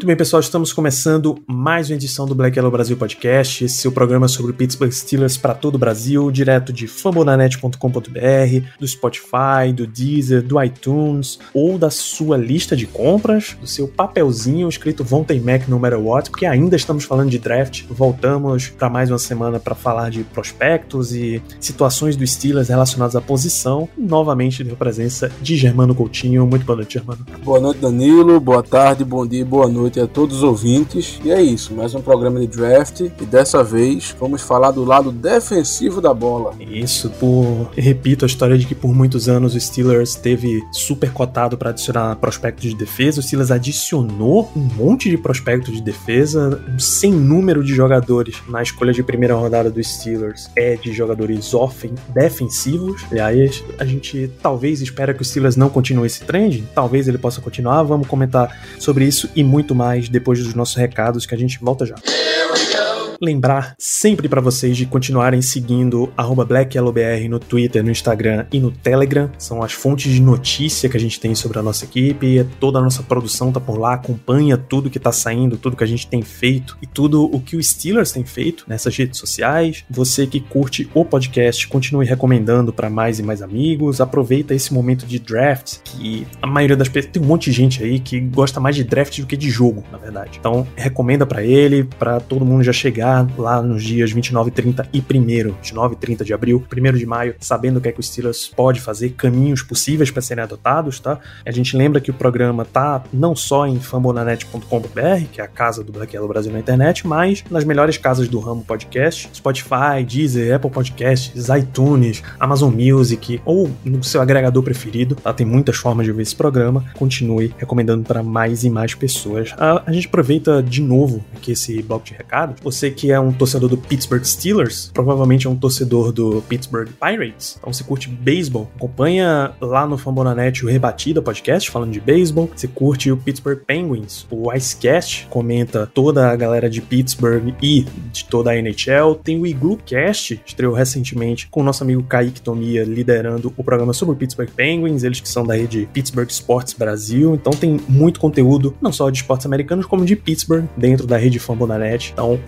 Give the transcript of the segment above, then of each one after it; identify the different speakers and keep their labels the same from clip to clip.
Speaker 1: Muito bem, pessoal, estamos começando mais uma edição do Black Yellow Brasil Podcast, seu programa sobre Pittsburgh Steelers para todo o Brasil, direto de fambonanet.com.br, do Spotify, do Deezer, do iTunes ou da sua lista de compras, do seu papelzinho escrito Vão Ter Mac no matter what, porque ainda estamos falando de draft. Voltamos para mais uma semana para falar de prospectos e situações do Steelers relacionadas à posição. Novamente, de presença de Germano Coutinho. Muito boa noite, Germano.
Speaker 2: Boa noite, Danilo. Boa tarde, bom dia, boa noite a todos os ouvintes. E é isso, mais um programa de draft. E dessa vez vamos falar do lado defensivo da bola.
Speaker 1: Isso, por repito a história de que por muitos anos o Steelers teve super cotado para adicionar prospectos de defesa. O Steelers adicionou um monte de prospectos de defesa, um sem número de jogadores na escolha de primeira rodada do Steelers é de jogadores offen defensivos. Aliás, a gente talvez espera que o Steelers não continue esse trend, talvez ele possa continuar. Vamos comentar sobre isso e muito mais depois dos nossos recados que a gente volta já.
Speaker 3: Here.
Speaker 1: Lembrar sempre para vocês de continuarem seguindo BlackYellowBR no Twitter, no Instagram e no Telegram. São as fontes de notícia que a gente tem sobre a nossa equipe. Toda a nossa produção tá por lá, acompanha tudo que tá saindo, tudo que a gente tem feito e tudo o que o Steelers tem feito nessas redes sociais. Você que curte o podcast, continue recomendando para mais e mais amigos. Aproveita esse momento de draft que a maioria das pessoas tem um monte de gente aí que gosta mais de draft do que de jogo, na verdade. Então, recomenda para ele, para todo mundo já chegar lá nos dias 29, 30 e 1 29 e 30 de abril, 1 de maio, sabendo o que é que o Steelers pode fazer, caminhos possíveis para serem adotados, tá? A gente lembra que o programa tá não só em fambonanet.com.br, que é a casa do Black Yellow Brasil na internet, mas nas melhores casas do ramo podcast, Spotify, Deezer, Apple Podcasts, iTunes, Amazon Music ou no seu agregador preferido, tá? Tem muitas formas de ouvir esse programa. Continue recomendando para mais e mais pessoas. A, a gente aproveita de novo aqui esse bloco de recados. Você que é um torcedor do Pittsburgh Steelers, provavelmente é um torcedor do Pittsburgh Pirates. Então você curte beisebol, acompanha lá no Fambonanet o Rebatida Podcast falando de beisebol. Você curte o Pittsburgh Penguins, o Icecast comenta toda a galera de Pittsburgh e de toda a NHL. Tem o Igloo Cast, estreou recentemente com o nosso amigo Kaique Tomia liderando o programa sobre o Pittsburgh Penguins, eles que são da rede Pittsburgh Sports Brasil. Então tem muito conteúdo, não só de esportes americanos, como de Pittsburgh dentro da rede Fambonanet. Então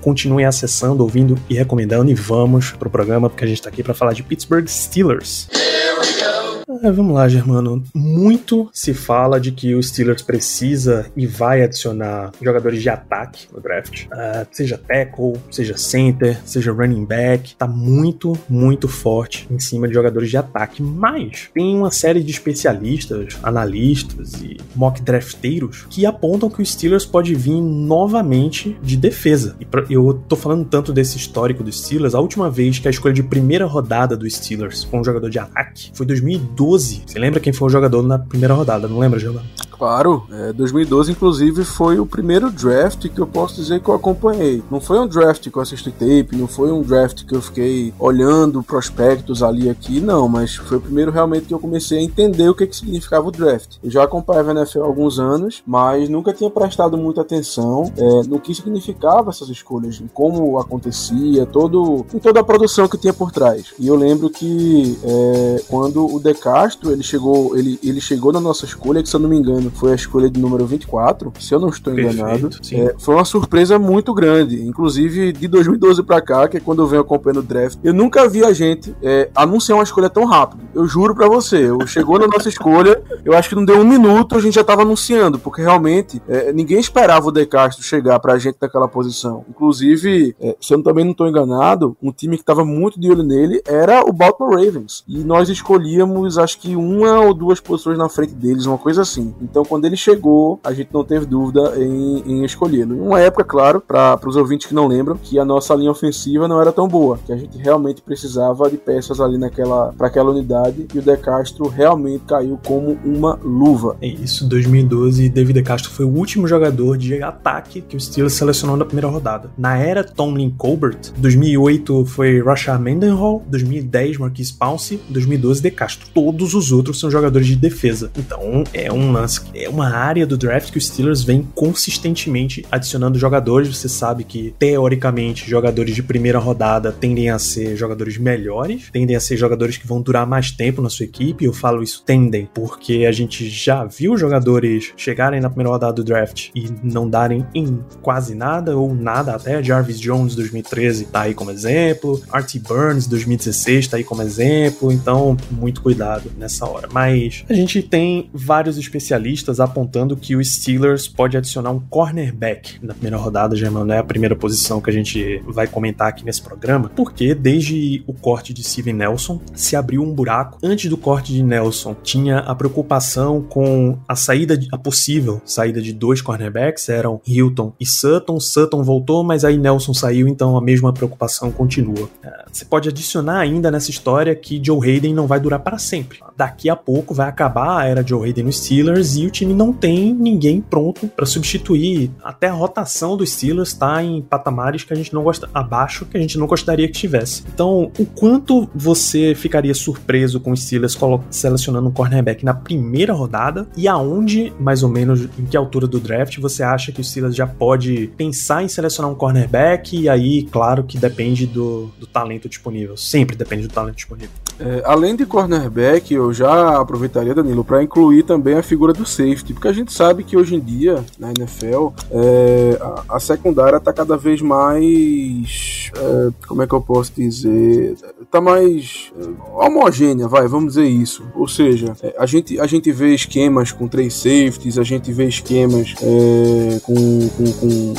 Speaker 1: continuem acessando, ouvindo e recomendando e vamos pro programa porque a gente tá aqui para falar de Pittsburgh Steelers.
Speaker 3: Here we go.
Speaker 1: É, vamos lá, Germano. Muito se fala de que o Steelers precisa e vai adicionar jogadores de ataque no draft. Uh, seja tackle, seja center, seja running back. Tá muito, muito forte em cima de jogadores de ataque. Mas tem uma série de especialistas, analistas e mock drafteiros que apontam que o Steelers pode vir novamente de defesa. E eu tô falando tanto desse histórico do Steelers. A última vez que a escolha de primeira rodada do Steelers com um jogador de ataque foi 2012 12. Você lembra quem foi o jogador na primeira rodada? Não lembra, Giovanni?
Speaker 2: Claro, é, 2012 inclusive foi o primeiro draft que eu posso dizer que eu acompanhei. Não foi um draft que eu assisti tape, não foi um draft que eu fiquei olhando prospectos ali aqui, não, mas foi o primeiro realmente que eu comecei a entender o que, que significava o draft. Eu já acompanhava a NFL há alguns anos, mas nunca tinha prestado muita atenção é, no que significava essas escolhas, em como acontecia, todo, em toda a produção que tinha por trás. E eu lembro que é, quando o De Castro ele chegou, ele, ele chegou na nossa escolha, que se eu não me engano foi a escolha de número 24, se eu não estou
Speaker 1: Perfeito,
Speaker 2: enganado. É, foi uma surpresa muito grande, inclusive de 2012 pra cá, que é quando eu venho acompanhando o draft. Eu nunca vi a gente é, anunciar uma escolha tão rápido. Eu juro pra você, eu chegou na nossa escolha, eu acho que não deu um minuto, a gente já tava anunciando, porque realmente é, ninguém esperava o De Castro chegar pra gente naquela posição. Inclusive, é, se eu também não tô enganado, um time que tava muito de olho nele era o Baltimore Ravens. E nós escolhíamos, acho que uma ou duas posições na frente deles, uma coisa assim. Então Então, quando ele chegou, a gente não teve dúvida em, em escolhê-lo. Uma época, claro, para os ouvintes que não lembram, que a nossa linha ofensiva não era tão boa, que a gente realmente precisava de peças ali naquela para aquela unidade e o De Castro realmente caiu como uma luva.
Speaker 1: É isso, em 2012, David De Castro foi o último jogador de ataque que o Steelers selecionou na primeira rodada. Na era Tomlin Colbert, 2008 foi Rashad Mendenhall, 2010 Marquise Pouncey, 2012 De Castro. Todos os outros são jogadores de defesa. Então, é um lance, é uma área do draft que o Steelers vem consistentemente adicionando jogadores. Você sabe que, teoricamente, jogadores de primeira rodada tendem a ser jogadores melhores, tendem a ser jogadores que vão durar mais tempo na sua equipe. Eu falo isso tendem, porque a gente já viu jogadores chegarem na primeira rodada do draft e não darem em quase nada ou nada até. Jarvis Jones 2013 tá aí como exemplo, Artie Burns 2016 tá aí como exemplo. Então, muito cuidado nessa hora. Mas a gente tem vários especialistas apontando que o Steelers pode adicionar um cornerback na primeira rodada, já não é a primeira posição que a gente vai comentar aqui nesse programa, porque desde o corte de Steven Nelson se abriu um buraco. Antes do corte de Nelson, tinha a preocupação com a saída, a possível saída de dois cornerbacks, eram Hilton e Sutton. Sutton voltou, mas aí Nelson saiu, então a mesma preocupação continua. É, você pode adicionar ainda nessa história que Joe Hayden não vai durar para sempre. Daqui a pouco vai acabar a era Joe Hayden no Steelers e o time não tem ninguém pronto para substituir. Até a rotação do Steelers está em patamares que a gente não gosta abaixo que a gente não gostaria que tivesse. Então, o quanto você ficaria surpreso com o Steelers selecionando um cornerback na primeira rodada e aonde, mais ou menos, em que altura do draft você acha que o Steelers já pode pensar em selecionar um cornerback e aí, claro que depende do, do talento disponível. Sempre depende do talento disponível.
Speaker 2: É, além de cornerback, eu já aproveitaria, Danilo, para incluir também a figura do safety, porque a gente sabe que hoje em dia, na NFL, é, a, a, secundária está cada vez mais. É, como é que eu posso dizer? Está mais é, homogênea, vai, vamos dizer isso. Ou seja, é, a, gente, a gente vê esquemas com três safeties, a gente vê esquemas é, com, com, com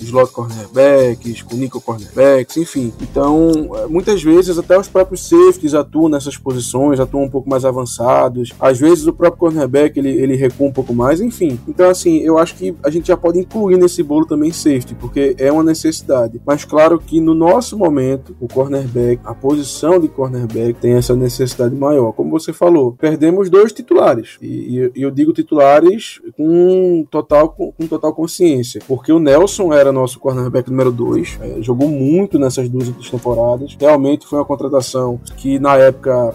Speaker 2: slot cornerbacks, com nickel cornerbacks, enfim. Então, muitas vezes até os próprios safeties atuam nessas posições, atuam um pouco mais avançados. Às vezes o próprio cornerback ele, ele recua um pouco mais, enfim. Então, assim, eu acho que a gente já pode incluir nesse bolo também safety, porque é uma necessidade. Mas claro que no nosso momento, o cornerback, a posição de cornerback tem essa necessidade maior. Como você falou, perdemos dois titulares. E, e eu digo titulares com total, com, total consciência, porque o Nelson era nosso cornerback número 2, é, jogou muito nessas duas temporadas. Realmente foi uma contratação que na época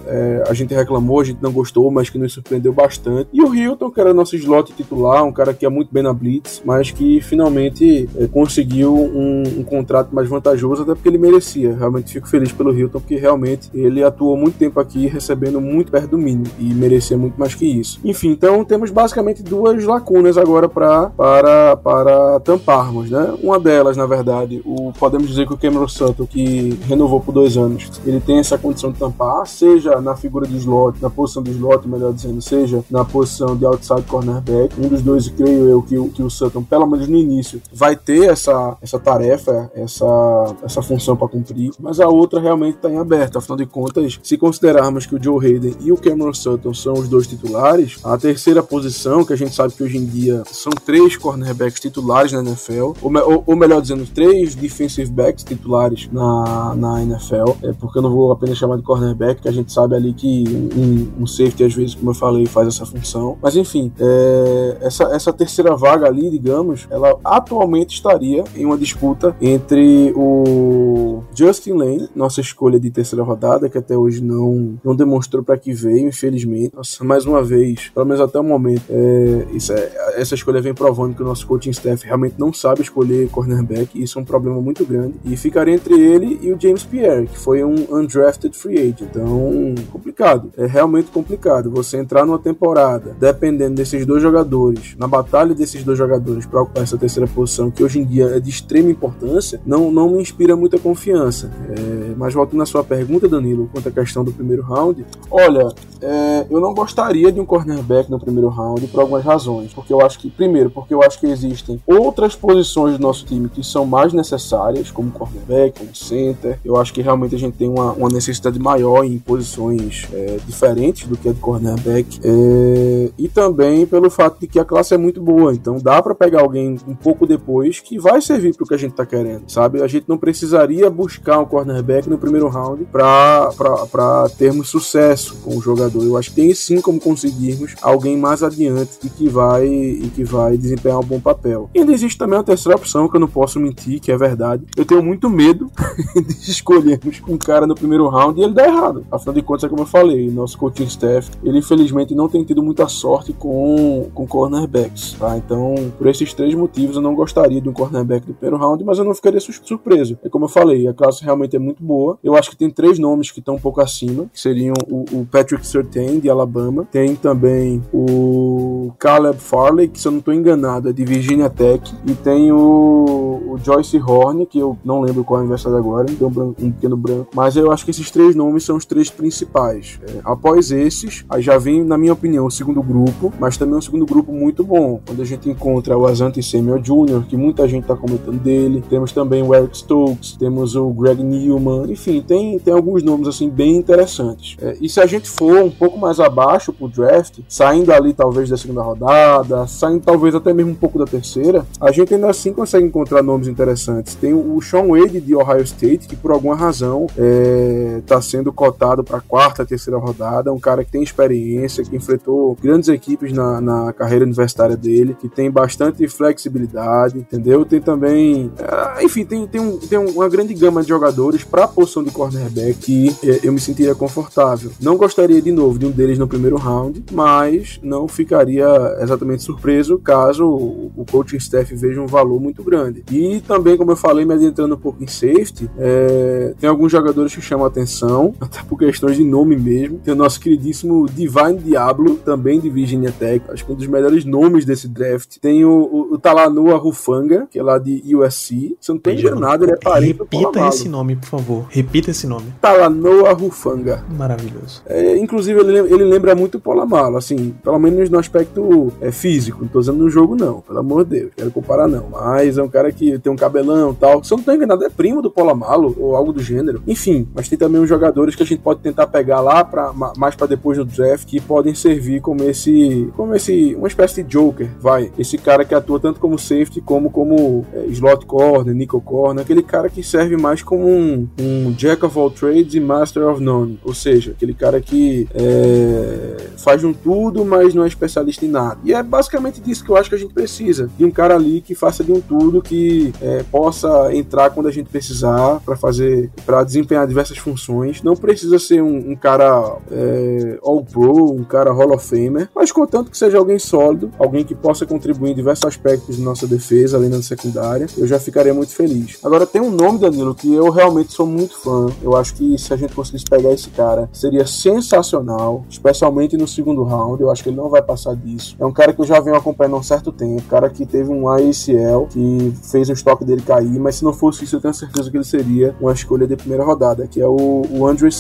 Speaker 2: é, a gente reclamou, a gente não gostou, mas que nos surpreendeu bastante. E o Hilton, que era nosso slot titular, um cara que ia muito bem na Blitz, mas que finalmente é, conseguiu um, um, contrato mais vantajoso, até porque ele merecia. Realmente fico feliz pelo Hilton, porque realmente ele atuou muito tempo aqui, recebendo muito perto do mínimo, e merecia muito mais que isso. Enfim, então temos basicamente duas lacunas agora pra, para, para tamparmos, né? Uma delas, na verdade, o, podemos dizer que o Cameron Sutton, que renovou por dois anos, ele tem essa condição de tampar, seja na figura de slot, na posição de slot, melhor dizendo, seja na posição de outside cornerback. Um dos dois, creio eu, que, que o Sutton, pelo menos no início, vai ter essa, essa tarefa, essa, essa função para cumprir, mas a outra realmente está em aberto. Afinal de contas, se considerarmos que o Joe Hayden e o Cameron Sutton são os dois titulares, a terceira posição, que a gente sabe que hoje em dia são três cornerbacks titulares na NFL, ou, ou, ou melhor dizendo, três defensive backs titulares na, na NFL, é, porque eu não vou apenas chamar de cornerback, que a gente sabe ali que um, um safety, às vezes, como eu falei, faz essa função. Mas enfim, é, essa, essa terceira vaga ali, digamos, ela atualmente estaria em uma disputa entre o Justin Lane, nossa escolha de terceira rodada, que até hoje não, não demonstrou para que veio, infelizmente. Nossa, mais uma vez, pelo menos até o momento, é, é, essa escolha vem provando que o nosso coaching staff realmente não sabe escolher cornerback, e isso é um problema muito grande. E ficaria entre ele e o James Pierre, que foi um undrafted free agent. Então, complicado. É realmente complicado. Você entrar numa temporada dependendo desses dois jogadores, na batalha desses dois jogadores para ocupar essa terceira posição, que hoje em dia é de extrema importância, não, não me inspira muita confiança. É, mas voltando à sua pergunta, Danilo, quanto à questão do primeiro round, olha, é, eu não gostaria de um cornerback no primeiro round por algumas razões. Porque eu acho que, primeiro, porque eu acho que existem outras posições do nosso time que são mais necessárias, como cornerback, como center. Eu acho que realmente a gente tem uma, uma necessidade maior em posições é, diferentes do que a de cornerback. É, e também pelo fato de que a classe é muito boa. Então dá para pegar alguém um pouco depois que vai servir para o que a gente tá querendo, sabe? A gente não precisaria buscar um cornerback no primeiro round para termos sucesso com o jogador. Eu acho que tem sim como conseguirmos alguém mais adiante e que vai e que vai desempenhar um bom papel. E ainda existe também uma terceira opção que eu não posso mentir, que é verdade. Eu tenho muito medo de escolhermos um cara no primeiro round e ele dar errado. Afinal de contas, é como eu falei, nosso coaching staff, ele infelizmente não tem tido muita sorte com, com cornerbacks, tá? Então, por esses três motivos, eu não gostaria de um cornerback do primeiro round, mas eu não ficaria surpreso. É como eu falei, a classe realmente é muito boa. Eu acho que tem três nomes que estão um pouco acima, que seriam o, o Patrick Surtain, de Alabama. Tem também o Caleb Farley, que se eu não estou enganado, é de Virginia Tech. E tem o, o Joyce Horn, que eu não lembro qual é a universidade agora, tem um, um, pequeno branco. Mas eu acho que esses três nomes são os três principais. É, após esses, aí já vem, na minha opinião, o segundo grupo, mas também um segundo grupo muito bom. Quando a gente encontra o Asante Samuel Jr., que muita gente está comentando dele. Temos também o Eric Stokes, temos o Greg Newman, enfim, tem, tem alguns nomes assim bem interessantes. É, e se a gente for um pouco mais abaixo pro draft, saindo ali talvez da segunda rodada, saindo talvez até mesmo um pouco da terceira, a gente ainda assim consegue encontrar nomes interessantes. Tem o Sean Wade de Ohio State, que por alguma razão está é, tá sendo cotado para quarta, terceira rodada, um cara que tem experiência, que enfrentou grandes equipes na, na carreira universitária dele, que tem bastante flexibilidade, entendeu? Tem também, é, enfim, tem, tem, um, tem uma grande gama de jogadores para a posição de cornerback que eu me sentiria confortável. Não gostaria de novo de um deles no primeiro round, mas não ficaria exatamente surpreso caso o coaching staff veja um valor muito grande. E também, como eu falei, me adentrando um pouco em safety, é, tem alguns jogadores que chamam atenção, até por questões de nome mesmo. Tem o nosso queridíssimo Divine Diablo, também de Virginia Tech, acho que um dos melhores nomes desse draft. Tem o, o, o Talanoa Rufanga, que é lá de USC. Se eu não tô enganado, ele é parente
Speaker 1: Repita esse nome, por favor. Repita esse nome.
Speaker 2: Talanoa Rufanga.
Speaker 1: Maravilhoso.
Speaker 2: É, inclusive, ele, ele lembra muito o Polamalo, assim, pelo menos no aspecto é, físico. Não tô dizendo no jogo, não. Pelo amor de Deus, quero comparar, não. Mas é um cara que tem um cabelão e tal. Se eu não tô enganado, é primo do Polamalo ou algo do gênero. Enfim, mas tem também uns jogadores que a gente pode tentar pegar lá para mais para depois do draft que podem servir como esse, como esse, uma espécie de Joker, vai. Esse cara que atua tanto como safety como como é, slot corner, nickel corner, aquele cara que serve mais como um, um jack of all trades e master of none. Ou seja, aquele cara que é, faz um tudo, mas não é especialista em nada. E é basicamente disso que eu acho que a gente precisa. De um cara ali que faça de um tudo, que é, possa entrar quando a gente precisar para fazer, para desempenhar diversas funções. Não precisa ser um, um cara é, all pro, um cara hall of famer, mas contanto que seja alguém sólido, alguém que possa contribuir em diversos aspectos de nossa defesa, além da secundária, eu já ficaria muito feliz. Agora tem um nome, Danilo, que eu realmente sou muito fã. Eu acho que se a gente conseguisse pegar esse cara, seria sensacional, especialmente no segundo round. Eu acho que ele não vai passar disso. É um cara que eu já venho acompanhando há um certo tempo, cara que teve um ACL que fez o estoque dele cair, mas se não fosse isso, eu tenho certeza que ele seria uma escolha de primeira rodada, que é o, o Andre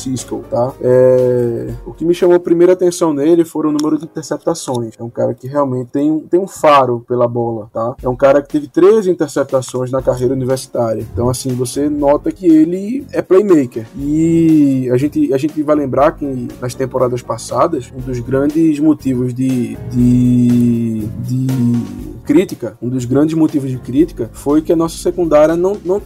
Speaker 2: Tá? É... O que me chamou primeira atenção nele foram o número de interceptações. É um cara que realmente tem, tem um faro pela bola, tá? É um cara que teve 13 interceptações na carreira universitária. Então, assim, você nota que ele é playmaker. E a gente, a gente vai lembrar que nas temporadas passadas, um dos grandes motivos de, de, de crítica, um dos grandes motivos de crítica foi que a nossa secundária não não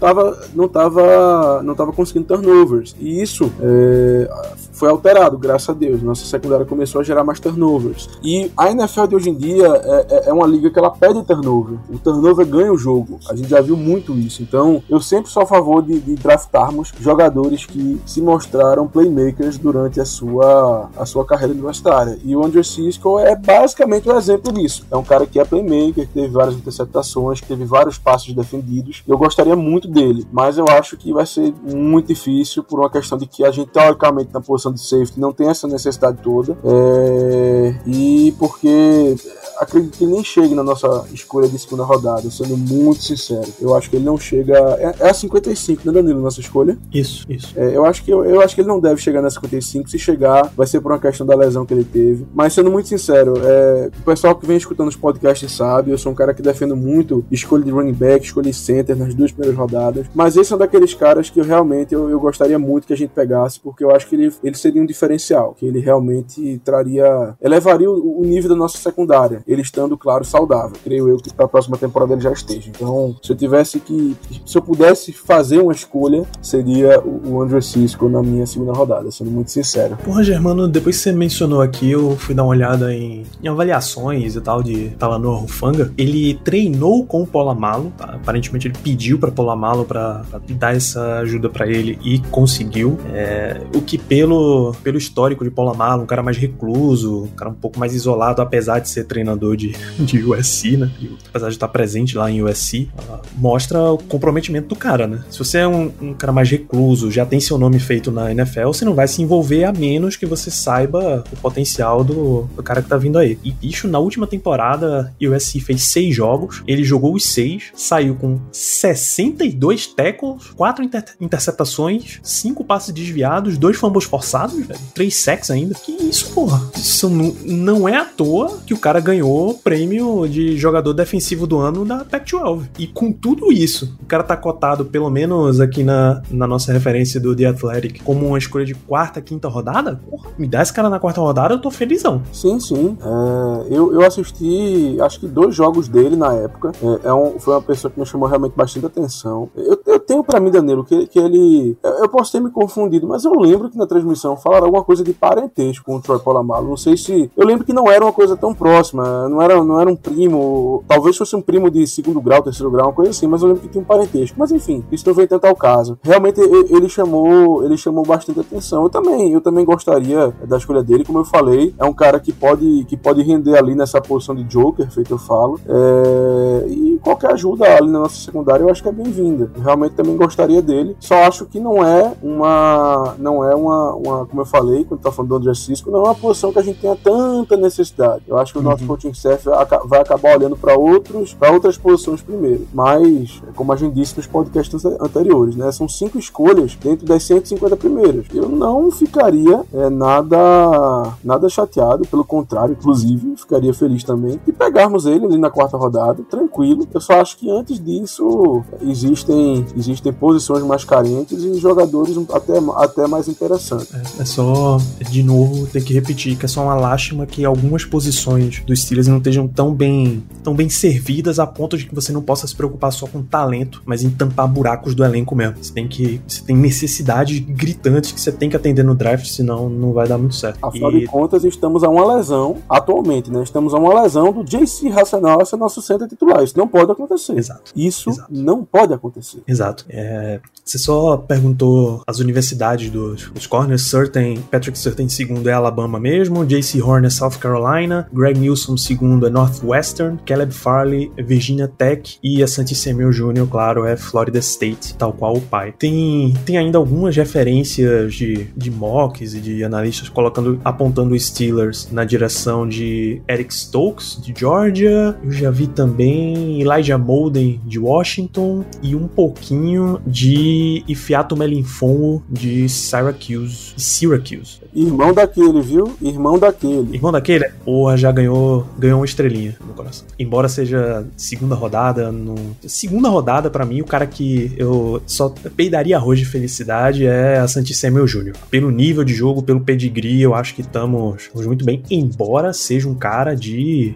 Speaker 2: não tava, não tava conseguindo turnovers. E isso é, foi alterado, graças a Deus. Nossa secundária começou a gerar mais turnovers. E a NFL de hoje em dia é, é, é uma liga que ela pede turnover. O turnover ganha o jogo. A gente já viu muito isso. Então, eu sempre sou a favor de, de draftarmos jogadores que se mostraram playmakers durante a sua, a sua carreira universitária. E o Andrew Cisco é basicamente um exemplo disso. É um cara que é playmaker, que teve várias interceptações, que teve vários passos defendidos. Eu gostaria muito dele, mas eu acho que vai ser muito difícil por uma questão de que a gente, teoricamente, na posição de safety, não tem essa necessidade toda. É e porque acredito que ele nem chegue na nossa escolha de segunda rodada, sendo muito sincero. Eu acho que ele não chega. É, é a 55, né, Danilo, nossa escolha?
Speaker 1: Isso, isso.
Speaker 2: É, eu, acho que, eu, eu acho que ele não deve chegar na 55. Se chegar, vai ser por uma questão da lesão que ele teve. Mas sendo muito sincero, é, o pessoal que vem escutando os podcasts sabe, eu sou um cara que defendo muito escolha de running back, escolha de center nas duas primeiras rodadas. Mas esse é um daqueles caras que eu realmente eu, eu gostaria muito que a gente pegasse, porque eu acho que ele, ele seria um diferencial, que ele realmente traria. elevaria o, o nível da nossa secundária ele estando, claro, saudável. Creio eu que para a próxima temporada ele já esteja. Então, se eu tivesse que. Se eu pudesse fazer uma escolha, seria o Andrew Cisco na minha segunda rodada, sendo muito sincero.
Speaker 1: Porra, Germano, depois que você mencionou aqui, eu fui dar uma olhada em, em avaliações e tal de Talanoa Rufanga. Ele treinou com o Polamalo, tá? aparentemente ele pediu para Polamalo para dar essa ajuda para ele e conseguiu. É, o que pelo, pelo histórico de Polamalo, um cara mais recluso, um cara um pouco mais isolado, apesar de ser treinador de, de USC, né? Apesar de estar presente lá em USC, mostra o comprometimento do cara, né? Se você é um, um, cara mais recluso, já tem seu nome feito na NFL, você não vai se envolver a menos que você saiba o potencial do, do cara que tá vindo aí. E, bicho, na última temporada, USC fez seis jogos, ele jogou os seis, saiu com 62 tackles, quatro inter interceptações, cinco passes desviados, dois fumbles forçados, velho, três sacks ainda. Que isso, porra? Isso não, não é à toa que o cara ganhou ganhou o prêmio de jogador defensivo do ano da Pac-12. E com tudo isso, o cara tá cotado, pelo menos aqui na, na nossa referência do The Athletic, como uma escolha de quarta, quinta rodada. Porra, me dá esse cara na quarta rodada, eu tô felizão.
Speaker 2: Sim, sim. É, eu, eu assisti, acho que dois jogos dele na época. É, é um, foi uma pessoa que me chamou realmente bastante atenção. Eu, eu tenho para mim, Danilo, que, que ele. Eu posso ter me confundido, mas eu lembro que na transmissão falaram alguma coisa de parentesco com o Troy Polamalu. Não sei se. Eu lembro que não era uma coisa tão próxima não era, não era um primo, talvez fosse um primo de segundo grau, terceiro grau, uma coisa assim, mas eu lembro que tinha um parentesco. Mas enfim, isso não vem tanto ao caso. Realmente ele chamou, ele chamou bastante atenção. Eu também, eu também gostaria da escolha dele, como eu falei, é um cara que pode, que pode render ali nessa posição de Joker, feito eu falo. É, e qualquer ajuda ali na nossa secundária eu acho que é bem-vinda. Realmente também gostaria dele. Só acho que não é uma, não é uma, uma como eu falei, quando tá falando do André Cisco, não é uma posição que a gente tenha tanta necessidade. Eu acho que o nosso uhum. coaching staff vai acabar olhando para outros, para outras posições primeiro. Mas, como a gente disse nos podcasts anteriores, né, são cinco escolhas dentro das 150 primeiras. Eu não ficaria é, nada, nada chateado, pelo contrário, inclusive, ficaria feliz também de pegarmos ele ali na quarta rodada, tranquilo. Eu só acho que antes disso existem, existem posições mais carentes e jogadores até, até mais interessantes.
Speaker 1: É, é só, de novo, ter que repetir que é só uma lástima que algumas posições do Steelers não estejam tão bem, tão bem servidas a ponto de que você não possa se preocupar só com talento, mas em tampar buracos do elenco mesmo. Você tem que, você tem necessidades gritantes que você tem que atender no draft, senão não vai dar muito certo.
Speaker 2: Afinal e... de contas, estamos a uma lesão atualmente, né? Estamos a uma lesão do JC Racional ser nosso centro titular. Isso não pode acontecer.
Speaker 1: Exato.
Speaker 2: Isso
Speaker 1: Exato.
Speaker 2: não pode acontecer.
Speaker 1: Exato. É... Você só perguntou as universidades dos os corners. Certain, Patrick Certain segundo é Alabama mesmo, JC Horn é South Carolina, Greg Nilsson segundo é Northwestern, Caleb Farley é Virginia Tech e a Santi Samuel Jr., claro, é Florida State, tal qual o pai. Tem, tem ainda algumas referências de, de mocks e de analistas colocando, apontando Steelers na direção de Eric Stokes, de Georgia. Eu já vi também Elijah Molden, de Washington, e um pouquinho de Ifiato Melinfongo, de Syracuse. Syracuse.
Speaker 2: Irmão daquele, viu? Irmão daquele.
Speaker 1: Irmão daquele? Porra, já ganhou ganhou uma estrelinha no coração. Embora seja segunda rodada, no... segunda rodada para mim, o cara que eu só peidaria arroz de felicidade é a Santi Samuel Jr. Pelo nível de jogo, pelo pedigree, eu acho que estamos muito bem, embora seja um cara de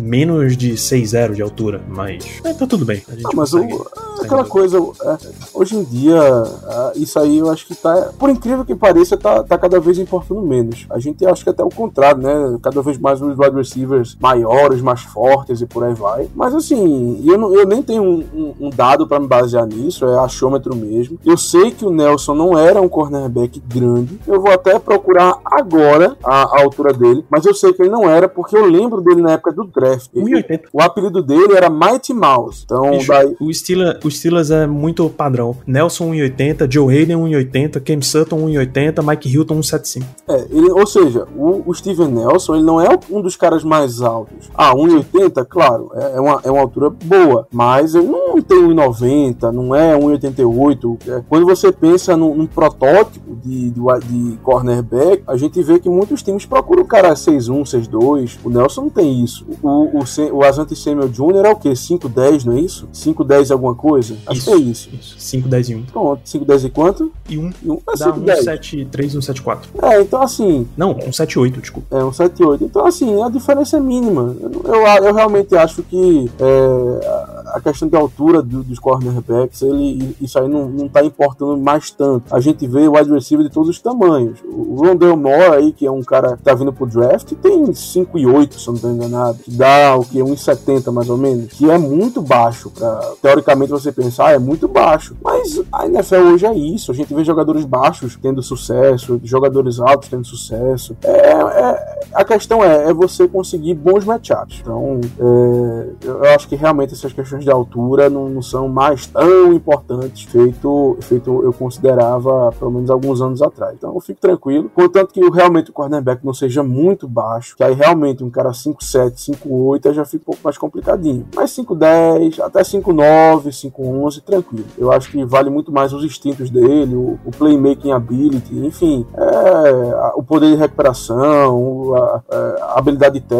Speaker 1: menos de 6-0 de altura, mas é, tá tudo bem.
Speaker 2: Não, mas o, aquela coisa, é, hoje em dia, é, isso aí eu acho que tá, por incrível que pareça, tá, tá cada vez importando menos. A gente acha que até o contrário, né? Cada vez mais os wide receivers maiores, mais fortes e por aí vai. Mas assim, eu, não, eu nem tenho um, um, um dado para me basear nisso, é achômetro mesmo. Eu sei que o Nelson não era um cornerback grande. Eu vou até procurar agora a, a altura dele, mas eu sei que ele não era, porque eu lembro dele na época do draft. Ele-
Speaker 1: 1,80.
Speaker 2: o apelido dele era Mighty Mouse. Então,
Speaker 1: Bicho,
Speaker 2: daí,
Speaker 1: o, Steelers, Steelers é muito padrão. Nelson 1,80, Joe Hayden 1,80, Cam Sutton 1,80, Mike Hilton 1,75.
Speaker 2: É, ele, ou seja, o, o Steven Nelson ele não é um dos caras mais altos. Ah, 1,80, claro, é, é uma, é uma altura boa, mas ele não tem 1,90, não é 1,88. É, quando você pensa num, num protótipo de, de, de cornerback, a gente vê que muitos times procuram o cara 6'1, 6'2. O Nelson não tem isso. O, o, Sam- o Asante Samuel Jr. é o quê? 5'10, não é isso? 5'10 alguma coisa? Acho que é isso.
Speaker 1: Isso, 5, 10 e 1.
Speaker 2: Pronto, 5'10 e quanto?
Speaker 1: E 1
Speaker 2: E um é
Speaker 1: dá
Speaker 2: 5'10.
Speaker 1: 1,73, 1,74.
Speaker 2: É, então assim,
Speaker 1: Não, 1,78, desculpa.
Speaker 2: É um 7-8. Então, assim, a diferença é mínima. Eu, eu, eu realmente acho que é, a- questão de altura do- dos cornerbacks, ele, isso aí não, não tá importando mais tanto. A gente vê wide receiver de todos os tamanhos. O Rondell Moore aí, que é um cara que tá vindo pro draft, tem 5,8, se eu não tô enganado. Que dá o que? 1,70 mais ou menos. Que é muito baixo. Pra, teoricamente você pensar, é muito baixo. Mas a NFL hoje é isso. A gente vê jogadores baixos tendo sucesso, jogadores altos tendo sucesso. É, é- a questão é, é você conseguir bons matchups. Então, é, eu acho que realmente essas questões de altura não, são mais tão importantes feito, feito eu considerava pelo menos alguns anos atrás. Então, eu fico tranquilo. Contanto que realmente o cornerback não seja muito baixo, que aí realmente um cara 5'7, 5'8 aí já fica um pouco mais complicadinho. Mas 5'10, até 5'9, 5'11, tranquilo. Eu acho que vale muito mais os instintos dele, o, o playmaking ability, enfim, é, o poder de recuperação, a, a habilidade de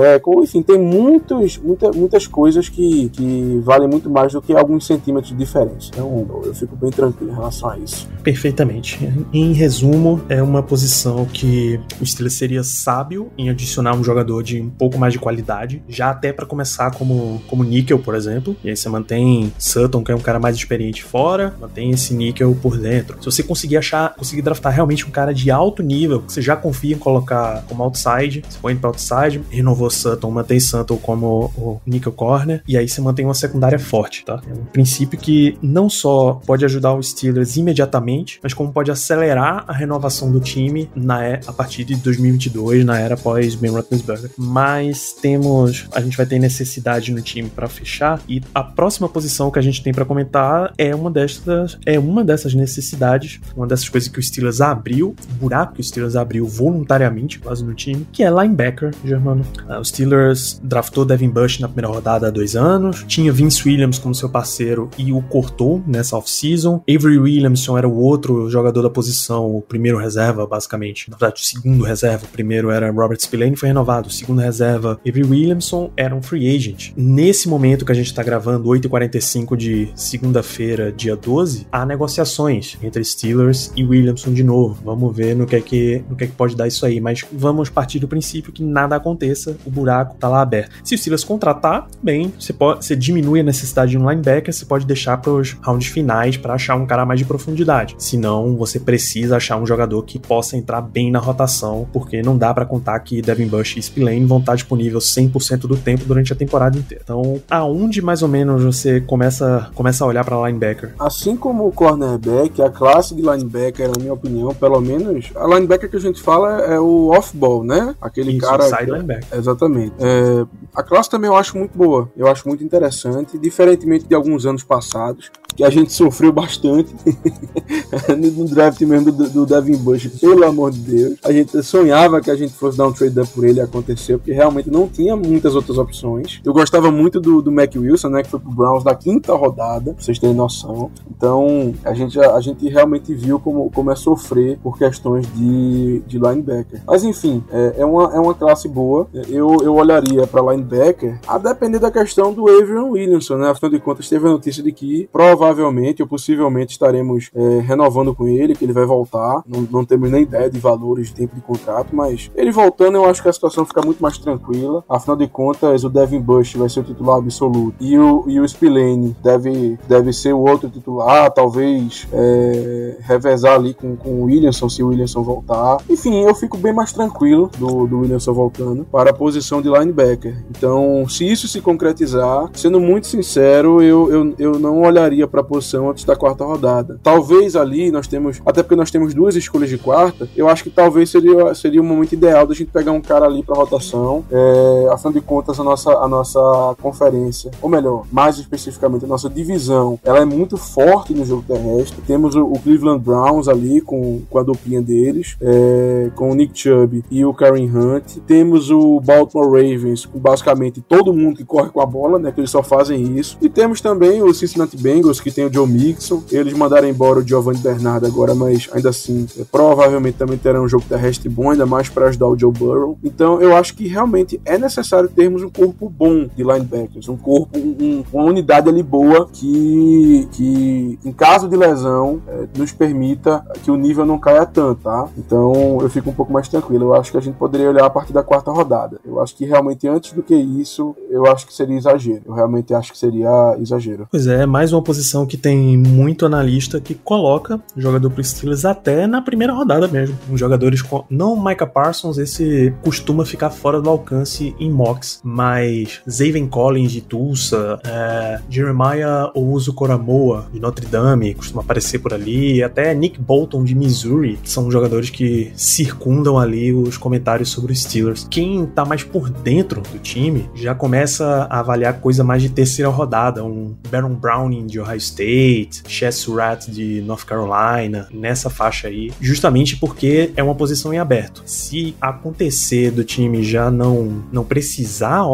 Speaker 2: enfim, tem muitos, muita, muitas coisas que, que valem muito mais do que alguns centímetros de diferença. Então eu fico bem tranquilo em relação a isso.
Speaker 1: Perfeitamente. Em resumo, é uma posição que o Steelers seria sábio em adicionar um jogador de um pouco mais de qualidade, já até pra começar como, como níquel, por exemplo. E aí você mantém Sutton, que é um cara mais experiente fora, mantém esse níquel por dentro. Se você conseguir achar, conseguir draftar realmente um cara de alto nível, que você já confia em colocar como outside, você põe pra outside, renovou Sutton, mantém Sutton como o níquel corner, e aí você mantém uma secundária forte, tá? É um princípio que não só pode ajudar os Steelers imediatamente, mas como pode acelerar a renovação do time na, e- a partir de 2022, na era pós Ben Roethlisberger. Mas temos, a gente vai ter necessidade no time para fechar e a próxima posição que a gente tem para comentar é uma dessas, é uma dessas necessidades, uma dessas coisas que o Steelers abriu, buraco que o Steelers abriu voluntariamente quase no time, que é linebacker, Germano. Ah, O Steelers draftou Devin Bush na primeira rodada há dois anos, tinha Vince Williams como seu parceiro e o cortou nessa off-season. Avery Williamson era o outro jogador da posição, o primeiro reserva, basicamente. Na verdade, o segundo reserva. O primeiro era Robert Spillane, foi renovado. O segundo reserva, Avery Williamson, era um free agent. Nesse momento que a gente tá gravando, 8h45 de segunda-feira, dia 12, há negociações entre Steelers e Williamson de novo. Vamos ver no que é que, no que, é que pode dar isso aí. Mas vamos partir do princípio que nada aconteça, o buraco tá lá aberto. Se o Steelers contratar, bem, você, pode, você diminui a necessidade de um linebacker, você pode deixar para os rounds finais para achar um cara mais de profundidade. Senão, você precisa achar um jogador que possa entrar bem na rotação, porque não dá para contar que Devin Bush e Spillane vão estar disponíveis 100% do tempo durante a temporada inteira. Então, aonde mais ou menos você começa, começa a olhar para linebacker?
Speaker 2: Assim como o cornerback, a classe de linebacker, na minha opinião, pelo menos, a linebacker que a gente fala é o off-ball, né? Aquele
Speaker 1: Isso,
Speaker 2: cara.
Speaker 1: side linebacker.
Speaker 2: Exatamente. É, a classe também eu acho muito boa, eu acho muito interessante, diferentemente de alguns anos passados, que a gente sofreu bastante no draft mesmo do, do Devin Bush, pelo amor de Deus. A gente sonhava que a gente fosse dar um trade up por ele e aconteceu, porque realmente não tinha muitas outras opções. Eu gostava muito do, do Mac Wilson, né, que foi pro Browns da quinta rodada, pra vocês terem noção. Então, a gente, a gente realmente viu como, como é sofrer por questões de, de linebacker. Mas enfim, é, é, uma, é uma classe boa. Eu, eu olharia para linebacker a depender da questão do Averion Williamson, né? Afinal de contas, teve a notícia de que provavelmente ou possivelmente estaremos é, renovando com ele, que ele vai voltar. Não, não temos nem ideia de valores de tempo de contrato, mas ele voltando, eu acho que a situação fica muito mais tranquila. Afinal de contas, o Devin Bush vai ser o titular absoluto e o, e o Spillane deve, deve ser o outro titular, talvez é, revezar ali com, com o Williamson se o Williamson voltar. Enfim, eu fico bem mais tranquilo do, do Williamson voltando para a posição de linebacker. Então, se isso se concretizar, sendo muito sincero, sincero, eu, eu, eu não olharia para a posição antes da quarta rodada. Talvez ali nós temos, até porque nós temos duas escolhas de quarta, eu acho que talvez seria, seria o momento ideal da gente pegar um cara ali para rotação. É, afinal de contas, a nossa, a nossa conferência, ou melhor, mais especificamente a nossa divisão, ela é muito forte no jogo terrestre. Temos o, o Cleveland Browns ali com, com a duplinha deles, é, com o Nick Chubb e o Karen Hunt. Temos o Baltimore Ravens com basicamente todo mundo que corre com a bola, né? Que eles só fazem isso. E temos também o Cincinnati Bengals, que tem o Joe Mixon. Eles mandaram embora o Giovanni Bernardo agora, mas ainda assim, é, provavelmente também terão um jogo terrestre bom, ainda mais para ajudar o Joe Burrow. Então eu acho que realmente é necessário termos um corpo bom de linebackers, um corpo, um, uma unidade ali boa que, que em caso de lesão, é, nos permita que o nível não caia tanto, tá? Então eu fico um pouco mais tranquilo. Eu acho que a gente poderia olhar a partir da quarta rodada. Eu acho que realmente antes do que isso, eu acho que seria exagero. Eu realmente acho que seria exagero.
Speaker 1: Pois é, mais uma posição que tem muito analista que coloca jogador pro Steelers até na primeira rodada mesmo. Os jogadores com... não Micah Parsons, esse costuma ficar fora do alcance em mocks, mas Zaven Collins de Tulsa, é, Jeremiah Ouzo Coramoa de Notre Dame costuma aparecer por ali, até Nick Bolton de Missouri, são jogadores que circundam ali os comentários sobre os Steelers. Quem tá mais por dentro do time já começa a avaliar coisa mais de terceira rodada, um Baron Browning de Ohio State, Chess Surratt de North Carolina, nessa faixa aí, justamente porque é uma posição em aberto. Se acontecer do time já não não precisar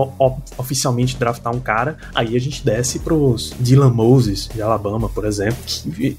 Speaker 1: oficialmente draftar um cara, aí a gente desce pros Dylan Moses de Alabama, por exemplo. Que,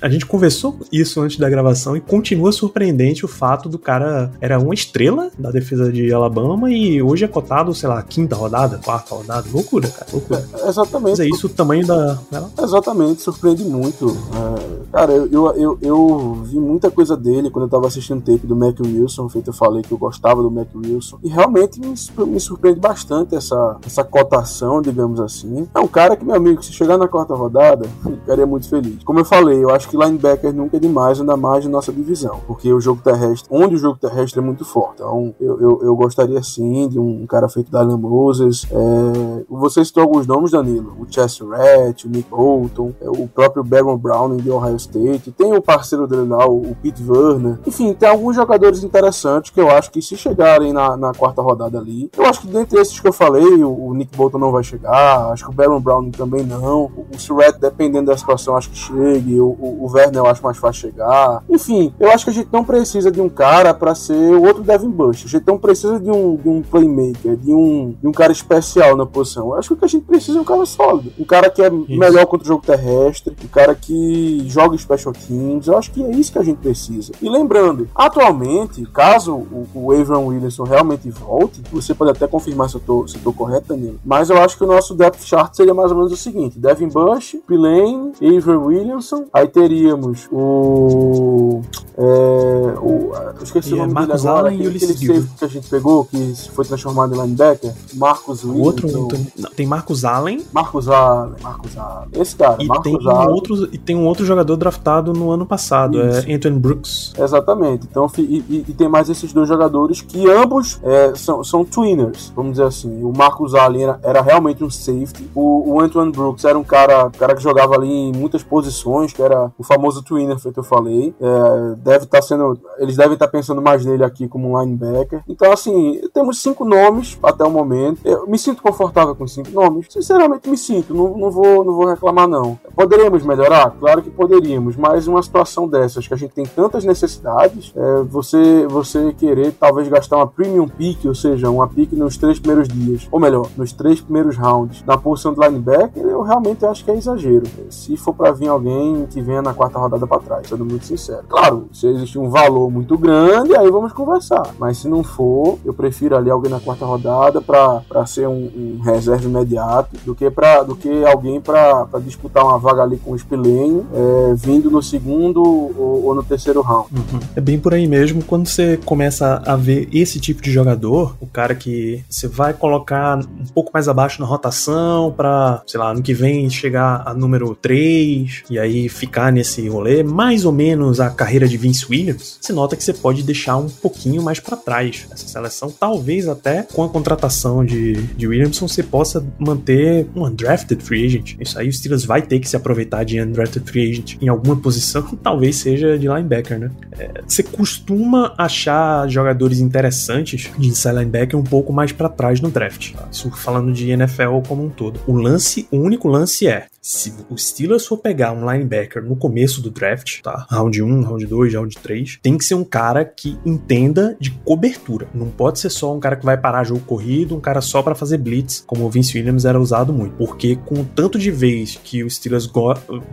Speaker 1: a gente conversou isso antes da gravação e continua surpreendente o fato do cara era uma estrela da defesa de Alabama e hoje é cotado, sei lá, quinta rodada, quarta rodada. Loucura, cara, loucura.
Speaker 2: É, exatamente. Mas
Speaker 1: é isso o tamanho da.
Speaker 2: Exatamente, surpreende muito. É, cara, eu, eu, eu, eu, vi muita coisa dele quando eu tava assistindo o tape do Mac Wilson, feito eu falei que eu gostava do Mac Wilson. E realmente me, me surpreende bastante essa, essa cotação, digamos assim. É um cara que, meu amigo, se chegar na quarta rodada, ficaria muito feliz. Como eu falei, eu acho que linebacker nunca é demais, ainda mais na nossa divisão. Porque o jogo terrestre, onde o jogo terrestre é muito forte. Então, eu, eu, eu gostaria sim de um cara feito da Moses. É, você citou alguns nomes, Danilo. O Chess Rat, o Nick Bolton, é, o próprio Baron Brown de Ohio State. Tem o parceiro dele lá, o, Pete Werner. Enfim, tem alguns jogadores interessantes que eu acho que se chegarem na, na quarta rodada ali, eu acho que dentre esses que eu falei, o, o Nick Bolton não vai chegar, acho que o Baron Brown também não. O, o dependendo da situação, acho que chegue. O, o, o Werner eu acho mais fácil chegar. Enfim, eu acho que a gente não precisa de um cara para ser o outro Devin Bush. A gente não precisa de um, de um playmaker, de um, de um cara especial na posição. Eu acho que o que a gente precisa é um cara sólido. Um cara que é isso. melhor contra o jogo terrestre, um cara que joga special teams. Eu acho que é isso que a gente precisa. E lembrando, atualmente, caso o, o Avon Williamson realmente volte, você pode até confirmar se eu tô, se eu tô correto, Danilo. Mas eu acho que o nosso depth chart seria mais ou menos o seguinte: Devin Bush, Pilane, Avery Williamson. Aí teríamos o. É, o eu esqueci e o nome
Speaker 1: Marcos dele agora, Allen
Speaker 2: aquele, aquele safe que a gente pegou, que foi transformado em linebacker. Marcos Williamson.
Speaker 1: Outro, não, tem Marcos Allen.
Speaker 2: Marcos Allen, Marcos Allen. Esse cara,
Speaker 1: e
Speaker 2: Marcos
Speaker 1: tem
Speaker 2: Allen.
Speaker 1: Um outro, e tem um outro jogador draftado no ano passado, é Isso. é Anthony Brooks.
Speaker 2: Exatamente. Então, e, e, e, tem mais esses dois jogadores que ambos é, são, são twinners, vamos dizer assim. O Marcos Allen era, era realmente um safety. O, o Antoine Brooks era um cara, cara que jogava ali em muitas posições, que era o famoso twinner, feito eu falei. É, deve estar tá sendo. Eles devem estar tá pensando mais nele aqui como um linebacker. Então, assim, temos cinco nomes até o momento. Eu me sinto confortável com cinco nomes. Sinceramente, me sinto. Não, não, vou, não vou reclamar, não. Poderíamos melhorar? Claro que poderíamos, mas uma situação dessas que a gente tem tantas necessidades, é, você, você querer talvez gastar uma premium pick, ou seja, uma pick nos três primeiros dias, ou melhor, nos três primeiros rounds, na posição de linebacker, eu realmente acho que é exagero. Se for para vir alguém que venha na quarta rodada para trás, sendo muito sincero. Claro, se existe um valor muito grande, aí vamos conversar. Mas se não for, eu prefiro ali alguém na quarta rodada para ser um, um, reserva imediato do que para do que alguém para disputar uma vaga ali com o Spillane é, vindo no segundo ou, ou no terceiro round.
Speaker 1: Uhum. É bem por aí mesmo. Quando você começa a ver esse tipo de jogador, o cara que você vai colocar um pouco mais abaixo na rotação para, sei lá, ano que vem chegar a número 3 e aí ficar nesse rolê, mais ou menos a carreira de Vince Williams, você nota que você pode deixar um pouquinho mais para trás essa seleção. Talvez até com a contratação de, de Williamson você possa manter um undrafted free agent. Isso aí o Steelers vai ter que se aproveitar de undrafted free agent em alguma posição, talvez seja de linebacker, né? É, você costuma achar jogadores interessantes de inside linebacker um pouco mais para trás no draft. Tá? Isso falando de NFL como um todo. O lance, o único lance é se o Steelers for pegar um linebacker no começo do draft, tá? Round 1, round 2, round 3, tem que ser um cara que entenda de cobertura. Não pode ser só um cara que vai parar jogo corrido, um cara só para fazer blitz, como o Vince Williams era usado muito. Porque com o tanto de vez que o Steelers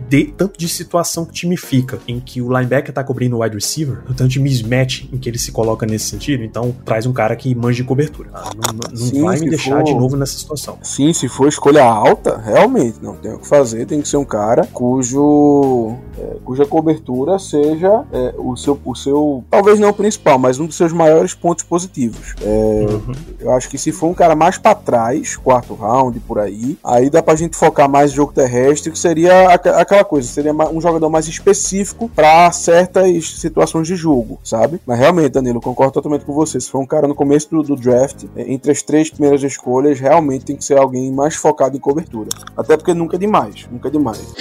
Speaker 1: de tanto de situação que o time fica em que o linebacker tá cobrindo o wide receiver, o tanto de mismatch em que ele se coloca nesse sentido, então traz um cara que manje de cobertura. Ah, não, não Sim, vai me deixar for... de novo nessa situação.
Speaker 2: Sim, se for escolha alta, realmente não tem o que fazer fazer tem que ser um cara cujo é, cuja cobertura seja é, o, seu, o seu, talvez não o principal, mas um dos seus maiores pontos positivos. É, uhum. Eu acho que se for um cara mais para trás, quarto round, por aí, aí dá pra gente focar mais no jogo terrestre, que seria aquela coisa, seria um jogador mais específico para certas situações de jogo, sabe? Mas realmente, Danilo, concordo totalmente com você. Se for um cara no começo do, do draft, é, entre as três primeiras escolhas, realmente tem que ser alguém mais focado em cobertura. Até porque nunca é demais, nunca é demais.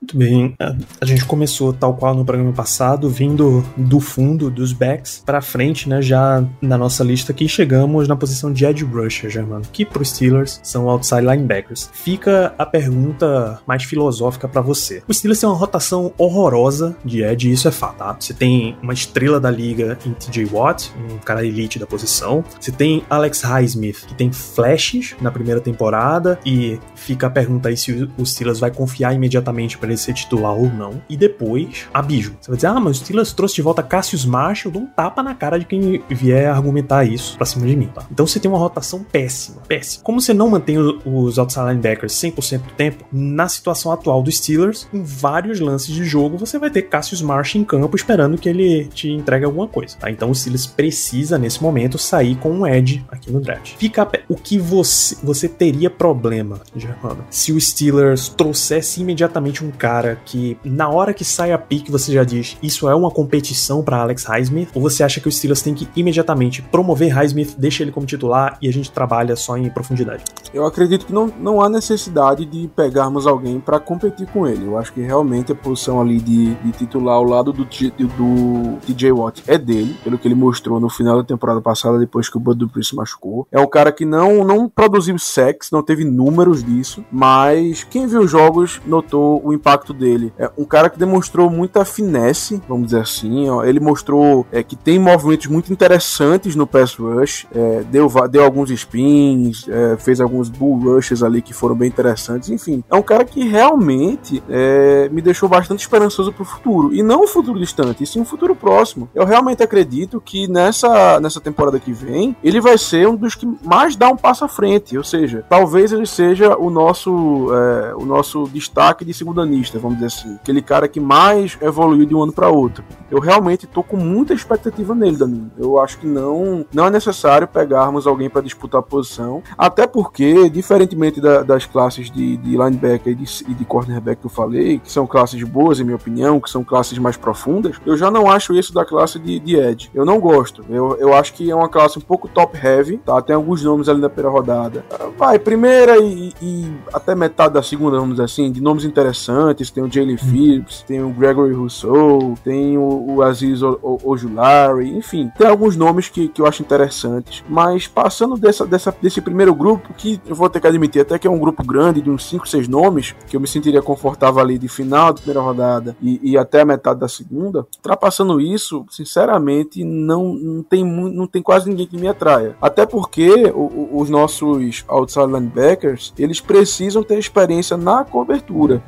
Speaker 1: Muito bem, a gente começou tal qual no programa passado, vindo do fundo dos backs para frente, né, já na nossa lista aqui chegamos na posição de edge rusher, Germano, que pro Steelers são outside linebackers. Fica a pergunta mais filosófica para você. O Steelers tem uma rotação horrorosa de edge, isso é fato, tá? Você tem uma estrela da liga em TJ Watt, um cara elite da posição. Você tem Alex Highsmith, que tem flashes na primeira temporada e fica a pergunta aí se o Steelers vai confiar imediatamente para ser titular ou não. E depois, abijo. Você vai dizer, ah, mas o Steelers trouxe de volta Cassius Marshall, eu dou um tapa na cara de quem vier argumentar isso pra cima de mim, tá? Então você tem uma rotação péssima, péssima. Como você não mantém os outside linebackers 100% do tempo, na situação atual do Steelers, em vários lances de jogo, você vai ter Cassius Marshall em campo esperando que ele te entregue alguma coisa, tá? Então o Steelers precisa, nesse momento, sair com um edge aqui no draft. Fica o que você, você teria problema, Germano, se o Steelers trouxesse imediatamente um cara que, na hora que sai a pick, você já diz isso é uma competição para Alex Highsmith? Ou você acha que o Steelers tem que imediatamente promover Highsmith, deixa ele como titular e a gente trabalha só em profundidade?
Speaker 2: Eu acredito que não, não há necessidade de pegarmos alguém para competir com ele. Eu acho que realmente a posição ali de, de titular ao lado do, do, do Watt é dele, pelo que ele mostrou no final da temporada passada, depois que o Bud Dupree se machucou. É um cara que não, não produziu sex, não teve números disso, mas quem viu os jogos notou o impacto dele. É um cara que demonstrou muita finesse, vamos dizer assim. Ó. Ele mostrou é, que tem movimentos muito interessantes no pass rush, é, deu, deu alguns spins, é, fez alguns bull rushes ali que foram bem interessantes. Enfim, é um cara que realmente é, me deixou bastante esperançoso pro futuro. E não um futuro distante, e sim um futuro próximo. Eu realmente acredito que nessa, nessa temporada que vem, ele vai ser um dos que mais dá um passo à frente. Ou seja, talvez ele seja o nosso, é, o nosso destaque de segundanista, vamos dizer assim. Aquele cara que mais evoluiu de um ano para outro. Eu realmente tô com muita expectativa nele, Danilo. Eu acho que não, não é necessário pegarmos alguém para disputar a posição. Até porque, diferentemente da, das classes de, de linebacker e de, e de cornerback que eu falei, que são classes boas, em minha opinião, que são classes mais profundas, eu já não acho isso da classe de, de Edge. Eu não gosto. Eu, eu acho que é uma classe um pouco top heavy, tá? Tem alguns nomes ali na primeira rodada. Vai, primeira e, e até metade da segunda, vamos dizer assim, de nomes interessantes. Tem o Jalen Phillips, tem o Gregory Rousseau, tem o, o Aziz Ojulari, enfim, tem alguns nomes que, que eu acho interessantes. Mas passando dessa, dessa, desse primeiro grupo, que eu vou ter que admitir até que é um grupo grande, de uns 5, 6 nomes, que eu me sentiria confortável ali de final da primeira rodada e, e até a metade da segunda, ultrapassando isso, sinceramente, não, não, tem, não tem quase ninguém que me atraia. Até porque o, o, os nossos outside linebackers, eles precisam ter experiência na cobertura.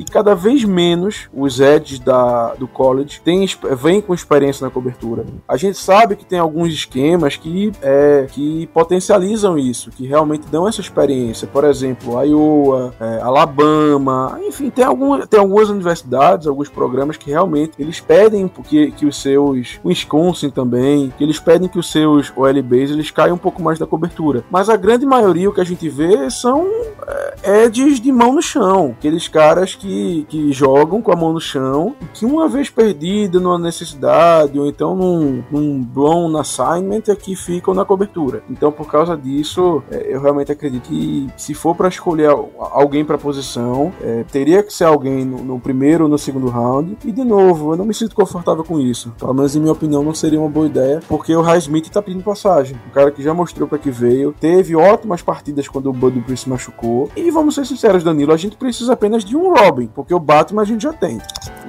Speaker 2: E cada vez menos os edges da, do college tem, vêm com experiência na cobertura. A gente sabe que tem alguns esquemas que, é, que potencializam isso, que realmente dão essa experiência. Por exemplo, Iowa, é, Alabama, enfim, tem, algum, tem algumas universidades, alguns programas que realmente eles pedem que, que os seus, Wisconsin também, que eles pedem que os seus OLBs eles caiam um pouco mais da cobertura. Mas a grande maioria o que a gente vê são é, de mão no chão, aqueles caras que que, que jogam com a mão no chão, e que uma vez perdida numa necessidade, ou então num, num blown assignment, aqui ficam na cobertura. Então, por causa disso, é, eu realmente acredito que se for para escolher alguém para posição, é, teria que ser alguém no, no primeiro ou no segundo round. E de novo, eu não me sinto confortável com isso. Pelo menos em minha opinião, não seria uma boa ideia, porque o Highsmith tá pedindo passagem. Um cara que já mostrou para que veio, teve ótimas partidas quando o Bud Bruce machucou. E vamos ser sinceros, Danilo, a gente precisa apenas de um Robin, porque o Batman a gente já tem.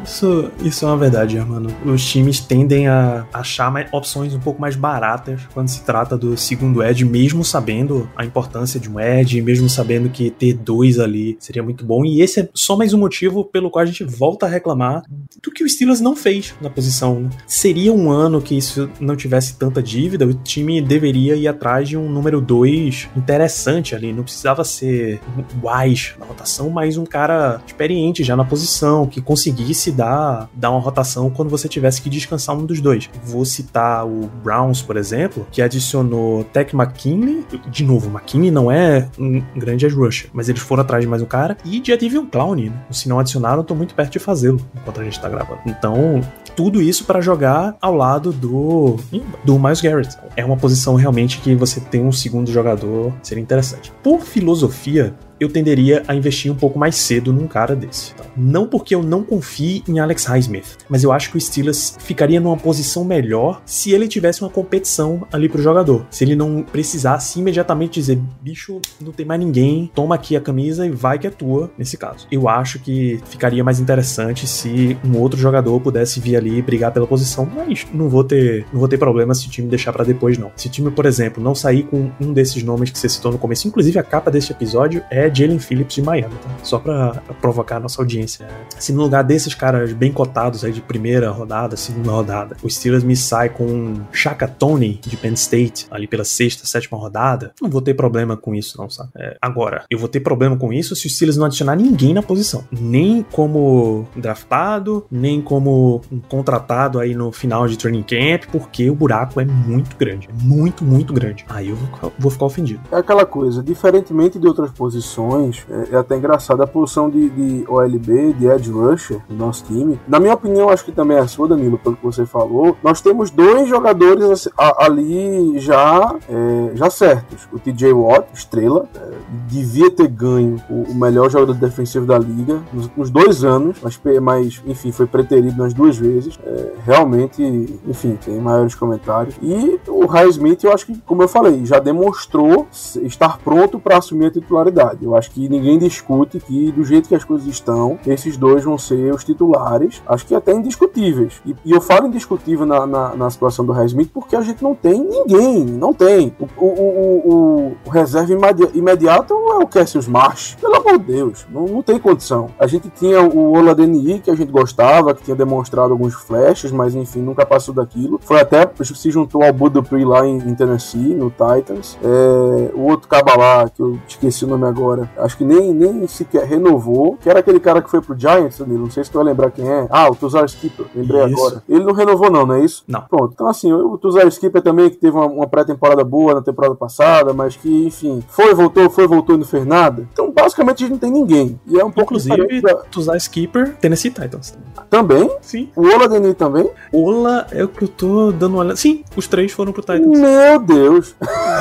Speaker 1: Isso, isso é uma verdade, mano. Os times tendem a achar mais, opções um pouco mais baratas quando se trata do segundo Edge, mesmo sabendo a importância de um Edge, mesmo sabendo que ter dois ali seria muito bom. E esse é só mais um motivo pelo qual a gente volta a reclamar do que o Steelers não fez na posição. Seria um ano que isso não tivesse tanta dívida, o time deveria ir atrás de um número 2 interessante ali. Não precisava ser wise na rotação, mas um cara experiente já na posição, que conseguisse dar, dar uma rotação quando você tivesse que descansar um dos dois. Vou citar o Browns, por exemplo, que adicionou Tech McKinley. De novo, McKinley não é um grande edge rusher, mas eles foram atrás de mais um cara. E já teve um Clown, né? Se não adicionaram, tô muito perto de fazê-lo enquanto a gente tá gravando. Então, tudo isso para jogar ao lado do, do Miles Garrett. É uma posição realmente que você tem um segundo jogador, seria interessante. Por filosofia, eu tenderia a investir um pouco mais cedo num cara desse. Tá? Não porque eu não confie em Alex Highsmith, mas eu acho que o Steelers ficaria numa posição melhor se ele tivesse uma competição ali pro jogador. Se ele não precisasse imediatamente dizer, bicho, não tem mais ninguém, toma aqui a camisa e vai que é tua, nesse caso. Eu acho que ficaria mais interessante se um outro jogador pudesse vir ali e brigar pela posição, mas não vou ter, não vou ter problema se o time deixar para depois não. Se o time, por exemplo, não sair com um desses nomes que você citou no começo, inclusive a capa desse episódio é Jalen Phillips de Miami, tá? Só pra, provocar a nossa audiência. Se no lugar desses caras bem cotados aí de primeira rodada, segunda rodada, o Steelers me sai com Shaka Tony de Penn State, ali pela sexta, sétima rodada, não vou ter problema com isso, não, sabe? É, agora, eu vou ter problema com isso se o Steelers não adicionar ninguém na posição. Nem como draftado, nem como um contratado aí no final de training camp, porque o buraco é muito grande. É muito, muito grande. Aí eu vou ficar ofendido.
Speaker 2: É aquela coisa, diferentemente de outras posições posições. É, é até engraçado a posição de, de, OLB, de Edge Rusher do nosso time. Na minha opinião, acho que também é a sua, Danilo, pelo que você falou. Nós temos dois jogadores ali já, é, já certos. O TJ Watt, estrela, é, devia ter ganho o, o, melhor jogador defensivo da liga nos últimos dois anos, mas, mas enfim, foi preterido nas duas vezes. É, realmente, enfim, tem maiores comentários. E o High Smith, eu acho que, como eu falei, já demonstrou estar pronto para assumir a titularidade. Eu acho que ninguém discute que, do jeito que as coisas estão, esses dois vão ser os titulares, acho que até indiscutíveis. E, e eu falo indiscutível na, na, na situação do Smith porque a gente não tem ninguém, não tem. O, o, o, o reserva imediato é o Cassius Marsh, pelo amor de Deus, não, não tem condição. A gente tinha o Oladeni, que a gente gostava, que tinha demonstrado alguns flashes, mas enfim, nunca passou daquilo. Foi até, se juntou ao Buda Pri lá em, em, Tennessee, no Titans. É, o outro caba lá, que eu esqueci o nome agora, acho que nem, nem sequer renovou, que era aquele cara que foi pro Giants, Danilo, não sei se tu vai lembrar quem é. Ah, o Tuzar Skipper, lembrei isso. agora. Ele não renovou não, não é isso?
Speaker 1: Não.
Speaker 2: Pronto, então assim, o Tuzar Skipper também, que teve uma, uma pré-temporada boa na temporada passada, mas que, enfim, foi, voltou, foi, voltou e não fez nada. Então, basicamente, a gente não tem ninguém. E é um pouco
Speaker 1: Inclusive, da... Tuzar Skipper, Tennessee Titans.
Speaker 2: Também?
Speaker 1: Sim.
Speaker 2: O Ola Denis também?
Speaker 1: Ola é o que eu tô dando uma olhada. Sim, os três foram pro Titans.
Speaker 2: Meu Deus!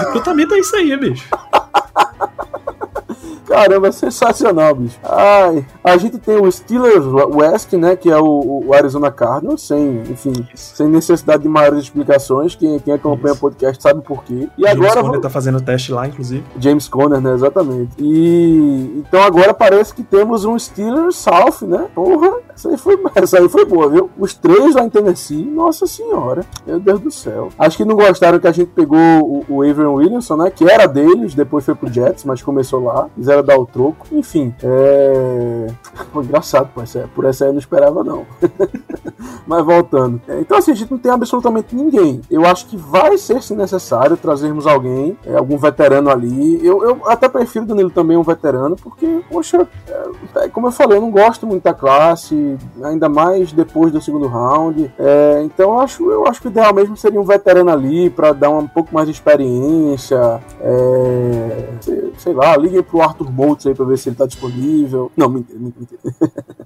Speaker 1: Recrutamento é isso aí, bicho.
Speaker 2: Caramba, é sensacional, bicho. Ai, a gente tem o Steelers West, né, que é o, o Arizona Cardinals, sem, enfim, Isso. sem necessidade de maiores explicações. Quem, quem acompanha o podcast sabe por quê.
Speaker 1: E James agora Conner tá fazendo teste lá, inclusive.
Speaker 2: James Conner, né, exatamente. E então agora parece que temos um Steelers South, né? Porra, essa aí foi, essa aí foi boa, viu? Os três lá em Tennessee, nossa senhora, meu Deus do céu. Acho que não gostaram que a gente pegou o, o Avery Williamson, né, que era deles, depois foi pro Jets, mas começou lá. Fizeram dar o troco. Enfim, é. Foi engraçado, pô, essa, por essa aí eu não esperava, não. Mas voltando. É, então, assim, a gente não tem absolutamente ninguém. Eu acho que vai ser, se necessário, trazermos alguém, é, algum veterano ali. Eu, eu até prefiro, Danilo, também um veterano, porque, poxa, é, é como eu falei, eu não gosto muito da classe. Ainda mais depois do segundo round. É, então eu acho, eu acho que o ideal mesmo seria um veterano ali para dar um pouco mais de experiência. É, sei, sei, lá, liguem pro Arthur Moultz aí pra ver se ele tá disponível. Não, mentira, mentira.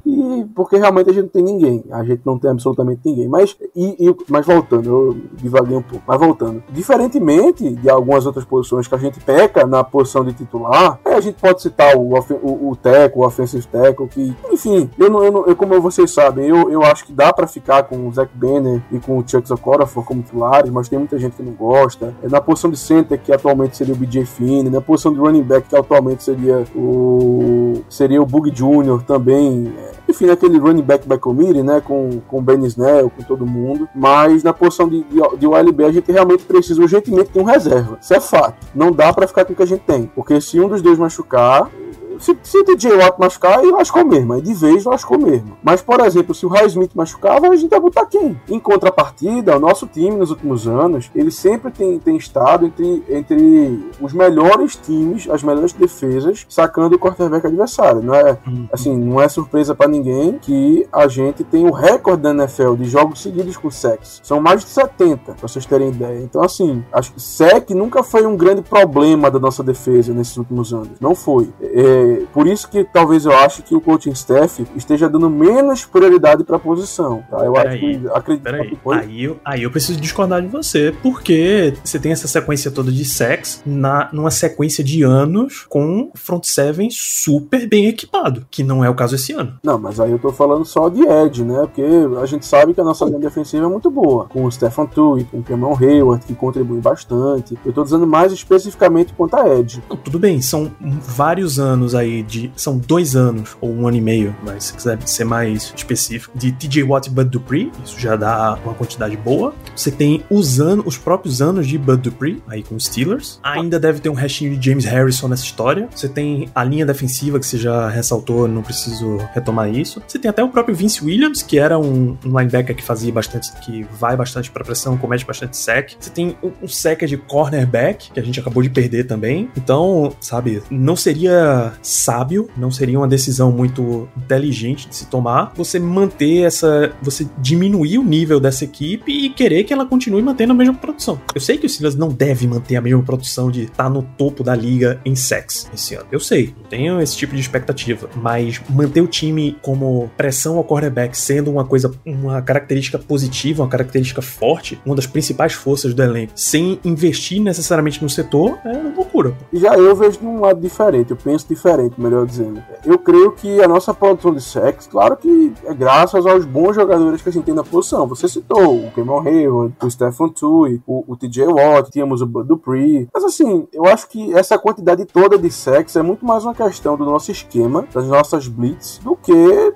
Speaker 2: porque realmente a gente não tem ninguém. A gente não tem absolutamente ninguém. Mas, e, e, mas voltando, eu divaguei um pouco. Mas voltando. Diferentemente de algumas outras posições que a gente peca na posição de titular, a gente pode citar o, o, o Teco, o Offensive Teco, que, enfim, eu não, eu não eu, como vocês sabem, eu, eu acho que dá para ficar com o Zach Banner e com o Chuck Okorafor como titulares, mas tem muita gente que não gosta. É na posição de center, que atualmente seria o BJ Finn, na posição de running back, que atualmente seria o seria o Bug Jr. também. É, enfim, aquele running back by committee, né, com, com o Ben Snell, com todo mundo. Mas na posição de, de, de OLB a gente realmente precisa urgentemente de um reserva. Isso é fato. Não dá para ficar com o que a gente tem. Porque se um dos dois machucar, se, se o DJ Watt machucar, ele lascou mesmo. Aí de vez lascou mesmo. Mas, por exemplo, se o High Smith machucava, a gente ia botar quem? Em contrapartida, o nosso time nos últimos anos, ele sempre tem, tem estado entre, entre os melhores times, as melhores defesas, sacando o quarterback adversário. Não é, uhum. assim, não é surpresa para ninguém que a gente tem o recorde da NFL de jogos seguidos com sacks. São mais de 70, pra vocês terem ideia. Então, assim, acho que sec nunca foi um grande problema da nossa defesa nesses últimos anos. Não foi. É, por isso que talvez eu acho que o coaching staff esteja dando menos prioridade para a posição. Tá? Eu acho que acredito
Speaker 1: que foi. Aí eu, aí eu preciso discordar de você, porque você tem essa sequência toda de sex na, numa sequência de anos com front seven super bem equipado, que não é o caso esse ano.
Speaker 2: Não, mas aí eu tô falando só de Ed, né? Porque a gente sabe que a nossa linha defensiva é muito boa, com o Stefan Tui, com o Cameron Hayward, que contribui bastante. Eu tô dizendo mais especificamente quanto a Ed.
Speaker 1: tudo bem, são vários anos aí de. São dois anos, ou um ano e meio, mas se quiser ser mais específico, de TJ Watt e Bud Dupree. Isso já dá uma quantidade boa. Você tem os, anos, os próprios anos de Bud Dupree, aí com os Steelers. Ainda deve ter um restinho de James Harrison nessa história. Você tem a linha defensiva que você já ressaltou, não preciso retomar isso. Você tem até o próprio Vince Williams, que era um, um linebacker que fazia bastante, que vai bastante para pressão, comete bastante sec. Você tem um, um secker de cornerback, que a gente acabou de perder também. Então, sabe, não seria sábio, não seria uma decisão muito inteligente de se tomar, você manter essa. você diminuir o nível dessa equipe e querer que ela continue mantendo a mesma produção. Eu sei que o Silas não deve manter a mesma produção de estar tá no topo da liga em sex esse ano. Eu sei, não tenho esse tipo de expectativa, mas manter o time como pressão ao quarterback sendo uma coisa, uma característica positiva, uma característica forte, uma das principais forças do elenco, sem investir necessariamente no setor, é loucura.
Speaker 2: Já eu vejo de um lado diferente, eu penso diferente diferente, melhor dizendo. Eu creio que a nossa produção de sexo, claro que é graças aos bons jogadores que a gente tem na posição. Você citou o Cameron Hayward, o Stephen Tui, o, o TJ Watt, tínhamos o Bud Dupree. Mas assim, eu acho que essa quantidade toda de sexo é muito mais uma questão do nosso esquema, das nossas blitz, do que é,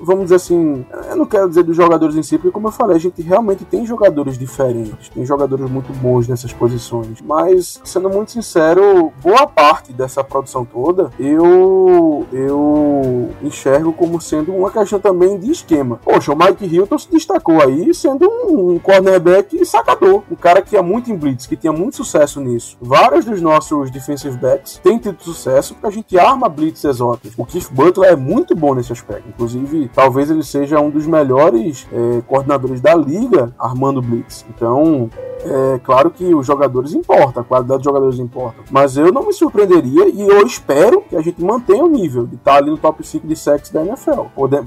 Speaker 2: vamos dizer assim, eu não quero dizer dos jogadores em si, porque como eu falei, a gente realmente tem jogadores diferentes, tem jogadores muito bons nessas posições, mas sendo muito sincero, boa parte dessa produção toda eu eu enxergo como sendo uma questão também de esquema. Poxa, o Mike Hilton se destacou aí sendo um, cornerback sacador, um cara que ia muito em blitz, que tinha muito sucesso nisso. Vários dos nossos defensive backs têm tido sucesso porque a gente arma blitz exóticos. O Keith Butler é muito bom nesse aspecto, inclusive talvez ele seja um dos melhores é, coordenadores da liga armando blitz. Então, é claro que os jogadores importam, a qualidade dos jogadores importa. Mas eu não me surpreenderia e eu espero que a gente mantenha o nível de estar ali no top 5 de sexo da NFL.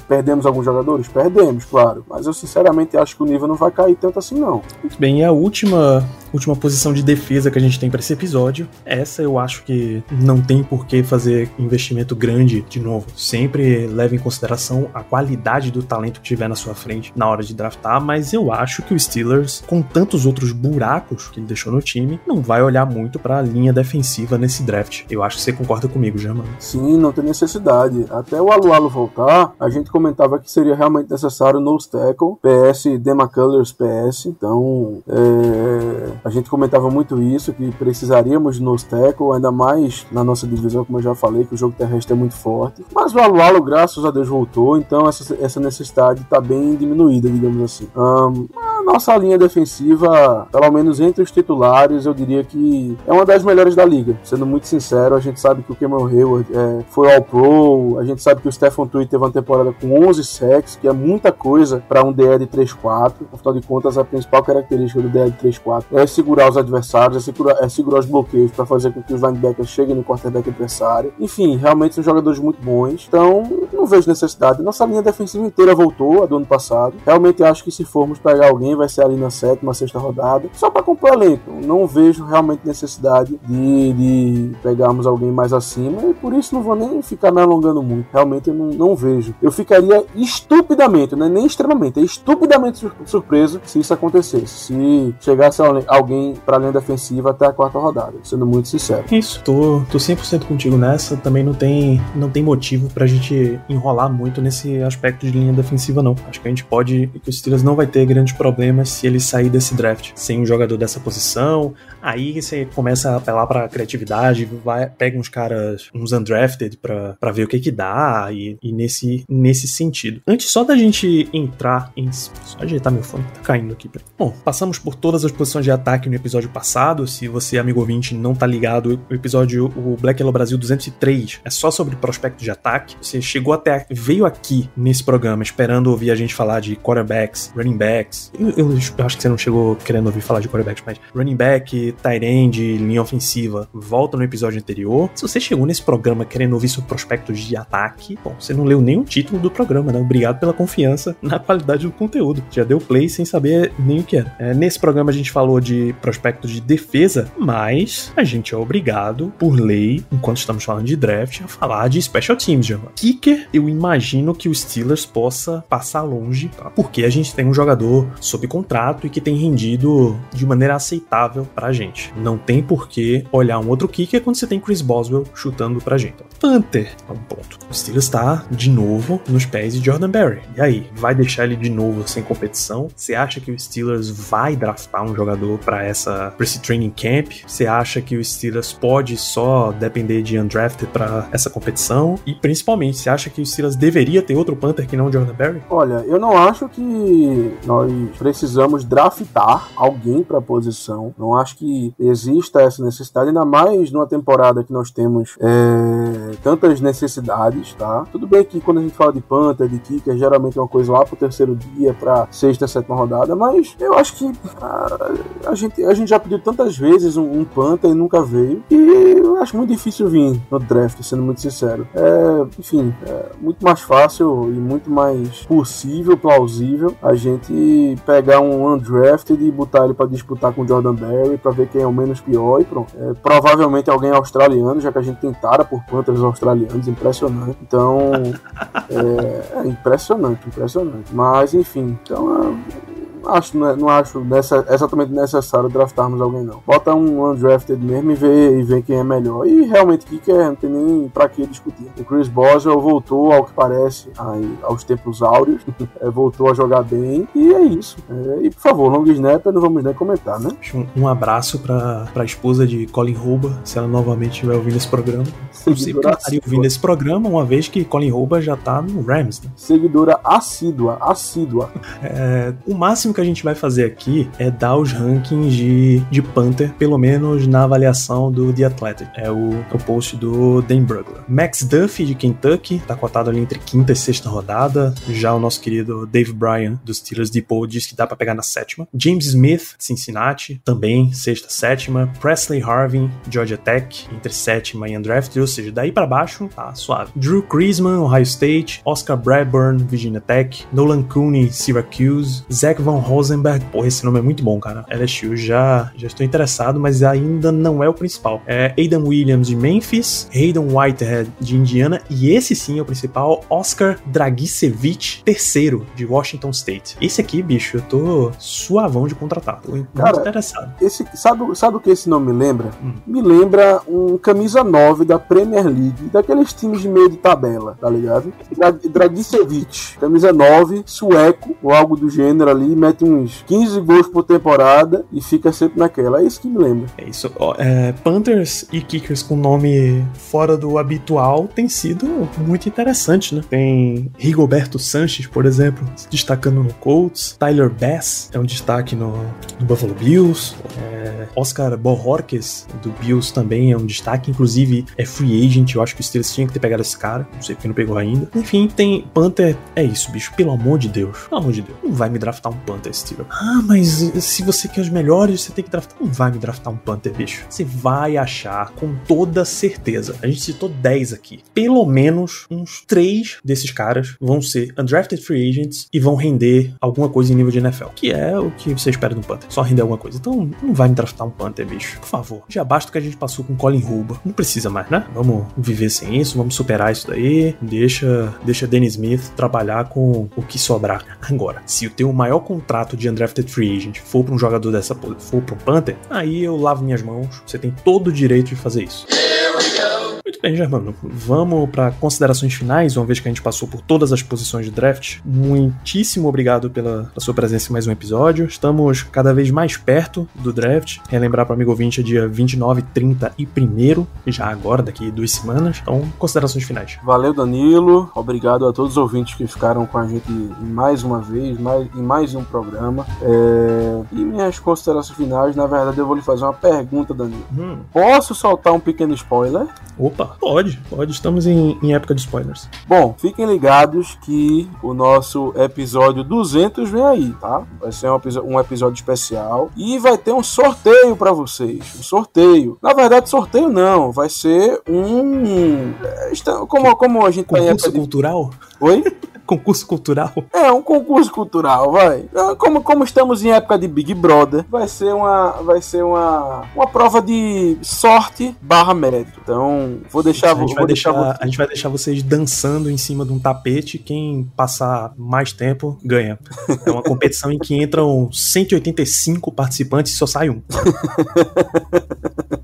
Speaker 2: perdemos alguns jogadores? Perdemos, claro. Mas eu sinceramente acho que o nível não vai cair tanto assim, não.
Speaker 1: Muito bem, e a última última posição de defesa que a gente tem para esse episódio. Essa eu acho que não tem por que fazer investimento grande de novo. Sempre leve em consideração a qualidade do talento que tiver na sua frente na hora de draftar, mas eu acho que o Steelers, com tantos outros buracos que ele deixou no time, não vai olhar muito para a linha defensiva nesse draft. Eu acho que você concorda comigo, Germano.
Speaker 2: Sim, não tem necessidade. Até o Alualo voltar, a gente comentava que seria realmente necessário no tackle, PS, Demacolors PS, então é a gente comentava muito isso, que precisaríamos de nose tackle, ainda mais na nossa divisão, como eu já falei, que o jogo terrestre é muito forte. Mas o Alualo, graças a Deus, voltou, então essa, essa necessidade está bem diminuída, digamos assim. Um, nossa linha defensiva, pelo menos entre os titulares, eu diria que é uma das melhores da liga. Sendo muito sincero, a gente sabe que o Cameron Hayward é, foi ao Pro, a gente sabe que o Stephen Tweed teve uma temporada com 11 sacks, que é muita coisa para um de 3-4. Afinal de contas, a principal característica do de 3-4 é segurar os adversários, é segurar, é segurar os bloqueios para fazer com que os linebackers cheguem no quarterback adversário. Enfim, realmente são jogadores muito bons. Então, não vejo necessidade. Nossa linha defensiva inteira voltou a do ano passado. Realmente acho que se formos pegar alguém, vai ser ali na sétima, sexta rodada. Só para compor elenco. Não vejo realmente necessidade de, de pegarmos alguém mais acima. E por isso não vou nem ficar me alongando muito. Realmente eu não, não vejo. Eu ficaria estupidamente, não é nem extremamente, é estupidamente sur- surpreso se isso acontecesse. Se chegasse alguém- alguém para a linha defensiva até a quarta rodada. Sendo muito sincero.
Speaker 1: Isso, tô, tô 100% contigo nessa. Também não tem, não tem motivo pra gente enrolar muito nesse aspecto de linha defensiva, não. Acho que a gente pode. que o Steelers não vai ter grandes problemas se ele sair desse draft sem um jogador dessa posição. Aí você começa a apelar pra criatividade, vai, pega uns caras, uns undrafted pra ver o que que dá e, e nesse, nesse sentido. Antes só da gente entrar em. Só ajeitar meu fone, tá caindo aqui. Bom, passamos por todas as posições de ataque no episódio passado. Se você, amigo ouvinte, não tá ligado, o episódio, o Black Yellow Brasil 203, é só sobre prospecto de ataque. Você chegou até. veio aqui nesse programa esperando ouvir a gente falar de quarterbacks, running backs. Eu, eu- eu acho que você não chegou querendo ouvir falar de quarterbacks, mas running back, tight end, linha ofensiva, volta no episódio anterior. Se você chegou nesse programa querendo ouvir sobre prospectos de ataque, bom, você não leu o título do programa, né? Obrigado pela confiança na qualidade do conteúdo. Já deu play sem saber nem o que era. É, nesse programa a gente falou de prospectos de defesa, mas a gente é obrigado, por lei, enquanto estamos falando de draft, a falar de special teams, Giovanni. Kicker, eu imagino que o Steelers possa passar longe, tá? porque a gente tem um jogador sob contrato e que tem rendido de maneira aceitável pra gente. Não tem por que olhar um outro kicker quando você tem Chris Boswell chutando pra gente. Panther, é um ponto. O Steelers tá de novo nos pés de Jordan Berry. E aí, vai deixar ele de novo sem competição? Você acha que o Steelers vai draftar um jogador pra essa pra esse training camp? Você acha que o Steelers pode só depender de undrafted pra essa competição? E principalmente, você acha que o Steelers deveria ter outro Panther que não Jordan Berry?
Speaker 2: Olha, eu não acho que nós precisamos draftar alguém para a posição. Não acho que exista essa necessidade, ainda mais numa temporada que nós temos é, tantas necessidades, tá? Tudo bem que quando a gente fala de Panther, de Kicker, geralmente é uma coisa lá pro terceiro dia, pra sexta, sétima rodada, mas eu acho que a, a gente, a gente já pediu tantas vezes um, um Panther e nunca veio, e eu acho muito difícil vir no draft, sendo muito sincero. É, enfim, é muito mais fácil e muito mais possível, plausível, a gente pegar um undrafted e botar ele para disputar com o Jordan Berry para ver quem é o menos pior e pronto. É, provavelmente alguém australiano, já que a gente tem tara por Panthers australianos, impressionante. Então, é, é impressionante, impressionante. Mas enfim, então é, acho, né, não acho nessa, exatamente necessário draftarmos alguém, não. Bota um undrafted mesmo e vê, e vê quem é melhor. E realmente, o que não tem nem pra que discutir. O Chris Boswell voltou, ao que parece, aí, aos tempos áureos, é, voltou a jogar bem, e é isso. É, e por favor, long snapper, não vamos nem comentar, né?
Speaker 1: Um, abraço pra, pra esposa de Colin Rouba, se ela novamente estiver ouvindo esse programa. Não ela estaria ouvindo esse programa, uma vez que Colin Rouba já tá no Rams, né?
Speaker 2: Seguidora assídua, assídua.
Speaker 1: É, o máximo que a gente vai fazer aqui é dar os rankings de, de Panther, pelo menos na avaliação do The Athletic. É o, o post do Dan Brugler. Max Duffy, de Kentucky, tá cotado ali entre quinta e sexta rodada. Já o nosso querido Dave Bryan, dos Steelers Depot, diz que dá pra pegar na sétima. James Smith, de Cincinnati, também sexta, sétima. Presley Harvin, Georgia Tech, entre sétima e undrafted, ou seja, daí pra baixo, tá suave. Drew Kreisman, Ohio State. Oscar Bradburn, Virginia Tech. Nolan Cooney, Syracuse. Zach Van Rosenberg, porra, esse nome é muito bom, cara. LSU, já, já estou interessado, mas ainda não é o principal. É Aidan Williams, de Memphis. Hayden Whitehead, de Indiana. E esse sim é o principal, Oscar Dragicevic, terceiro, de Washington State. Esse aqui, bicho, eu tô suavão de contratar. Tô muito
Speaker 2: Cara,
Speaker 1: interessado.
Speaker 2: Esse, sabe, sabe o que esse nome me lembra?
Speaker 1: Hum.
Speaker 2: Me lembra um camisa 9 da Premier League, daqueles times de meio de tabela, tá ligado? Dra- Dragicevic, camisa 9, sueco, ou algo do gênero ali, mete uns 15 gols por temporada e fica sempre naquela. É isso que me lembra.
Speaker 1: É isso. É, Panthers e Kickers com nome fora do habitual tem sido muito interessante, né? Tem Rigoberto Sanches, por exemplo, se destacando no Colts. Tyler Bass é um destaque no, no Buffalo Bills. É, Oscar Bohorques, do Bills, também é um destaque. Inclusive, é free agent. Eu acho que o Steelers tinha que ter pegado esse cara. Não sei porque não pegou ainda. Enfim, tem Panther. É isso, bicho. Pelo amor de Deus. Pelo amor de Deus. Não vai me draftar um Panther, Steelers. Ah, mas se você quer os melhores, você tem que draftar. Não vai me draftar um Panther, bicho. Você vai achar com toda certeza. A gente citou 10 aqui. Pelo menos uns 3 desses caras vão ser undrafted free agents e vão render alguma coisa em nível de NFL. Que é o que você espera de um Panther. Só render alguma coisa. Então, não vai me draftar um Panther, bicho. Por favor. Já basta o que a gente passou com Colin Huber. Não precisa mais, né? Vamos viver sem isso, vamos superar isso daí. Deixa, deixa Dennis Smith trabalhar com o que sobrar. Agora, se o teu maior contrato de undrafted free agent for para um jogador dessa for para um Panther, aí eu lavo minhas mãos. Você tem todo o direito de fazer isso.
Speaker 3: Here we go.
Speaker 1: Muito bem, Germano. Vamos para considerações finais, uma vez que a gente passou por todas as posições de draft. Muitíssimo obrigado pela, pela sua presença em mais um episódio. Estamos cada vez mais perto do draft. Relembrar para o amigo ouvinte é dia 29, 30 e 1 já agora, daqui duas semanas. Então, considerações finais.
Speaker 2: Valeu, Danilo. Obrigado a todos os ouvintes que ficaram com a gente mais uma vez, mais, em mais um programa. É, E minhas considerações finais, na verdade, eu vou lhe fazer uma pergunta, Danilo.
Speaker 1: Hum,
Speaker 2: Posso soltar um pequeno spoiler?
Speaker 1: opa, pode, pode. Estamos em, em época de spoilers.
Speaker 2: Bom, fiquem ligados que o nosso episódio 200 vem aí, tá? Vai ser um, um episódio especial e vai ter um sorteio pra vocês. Um sorteio. Na verdade, sorteio não, vai ser um. é, Como, como a gente tá em época de.
Speaker 1: cultural?
Speaker 2: Oi?
Speaker 1: Concurso cultural?
Speaker 2: É, um concurso cultural, vai. É, Como, como estamos em época de Big Brother, vai ser uma, vai ser uma, uma prova de sorte barra mérito. Então, vou deixar,
Speaker 1: a, gente
Speaker 2: vou
Speaker 1: vai
Speaker 2: deixar,
Speaker 1: deixar, a gente vai deixar vocês dançando em cima de um tapete. Quem passar mais tempo ganha. É uma competição em que entram 185 participantes e só sai um.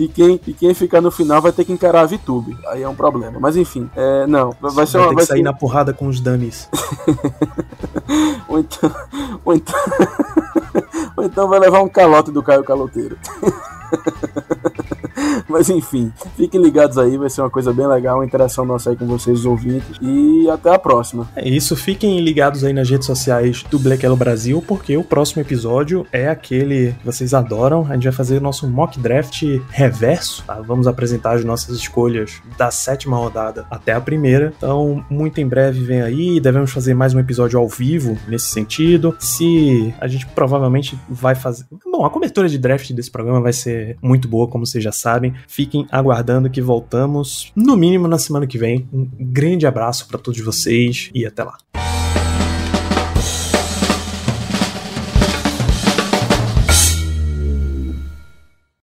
Speaker 2: e quem, e quem ficar no final vai ter que encarar a VTube. Aí é um problema. Mas enfim, é, não, vai ser
Speaker 1: vai
Speaker 2: uma.
Speaker 1: ter
Speaker 2: Vai
Speaker 1: que sair
Speaker 2: ser,
Speaker 1: na porrada com os dummies.
Speaker 2: ou então, ou então, ou então vai levar um calote do Caio Caloteiro. Mas enfim, fiquem ligados aí, vai ser uma coisa bem legal, uma interação nossa aí com vocês, os ouvintes. E até a próxima.
Speaker 1: É isso, fiquem ligados aí nas redes sociais do Black Yellow Brasil, porque o próximo episódio é aquele que vocês adoram. A gente vai fazer o nosso mock draft reverso, tá? Vamos apresentar as nossas escolhas da sétima rodada até a primeira. Então, muito em breve vem aí, devemos fazer mais um episódio ao vivo nesse sentido. Se a gente provavelmente vai fazer. Bom, a cobertura de draft desse programa vai ser muito boa, como vocês já sabem. Fiquem aguardando que voltamos, no mínimo na semana que vem. Um grande abraço para todos vocês e até lá.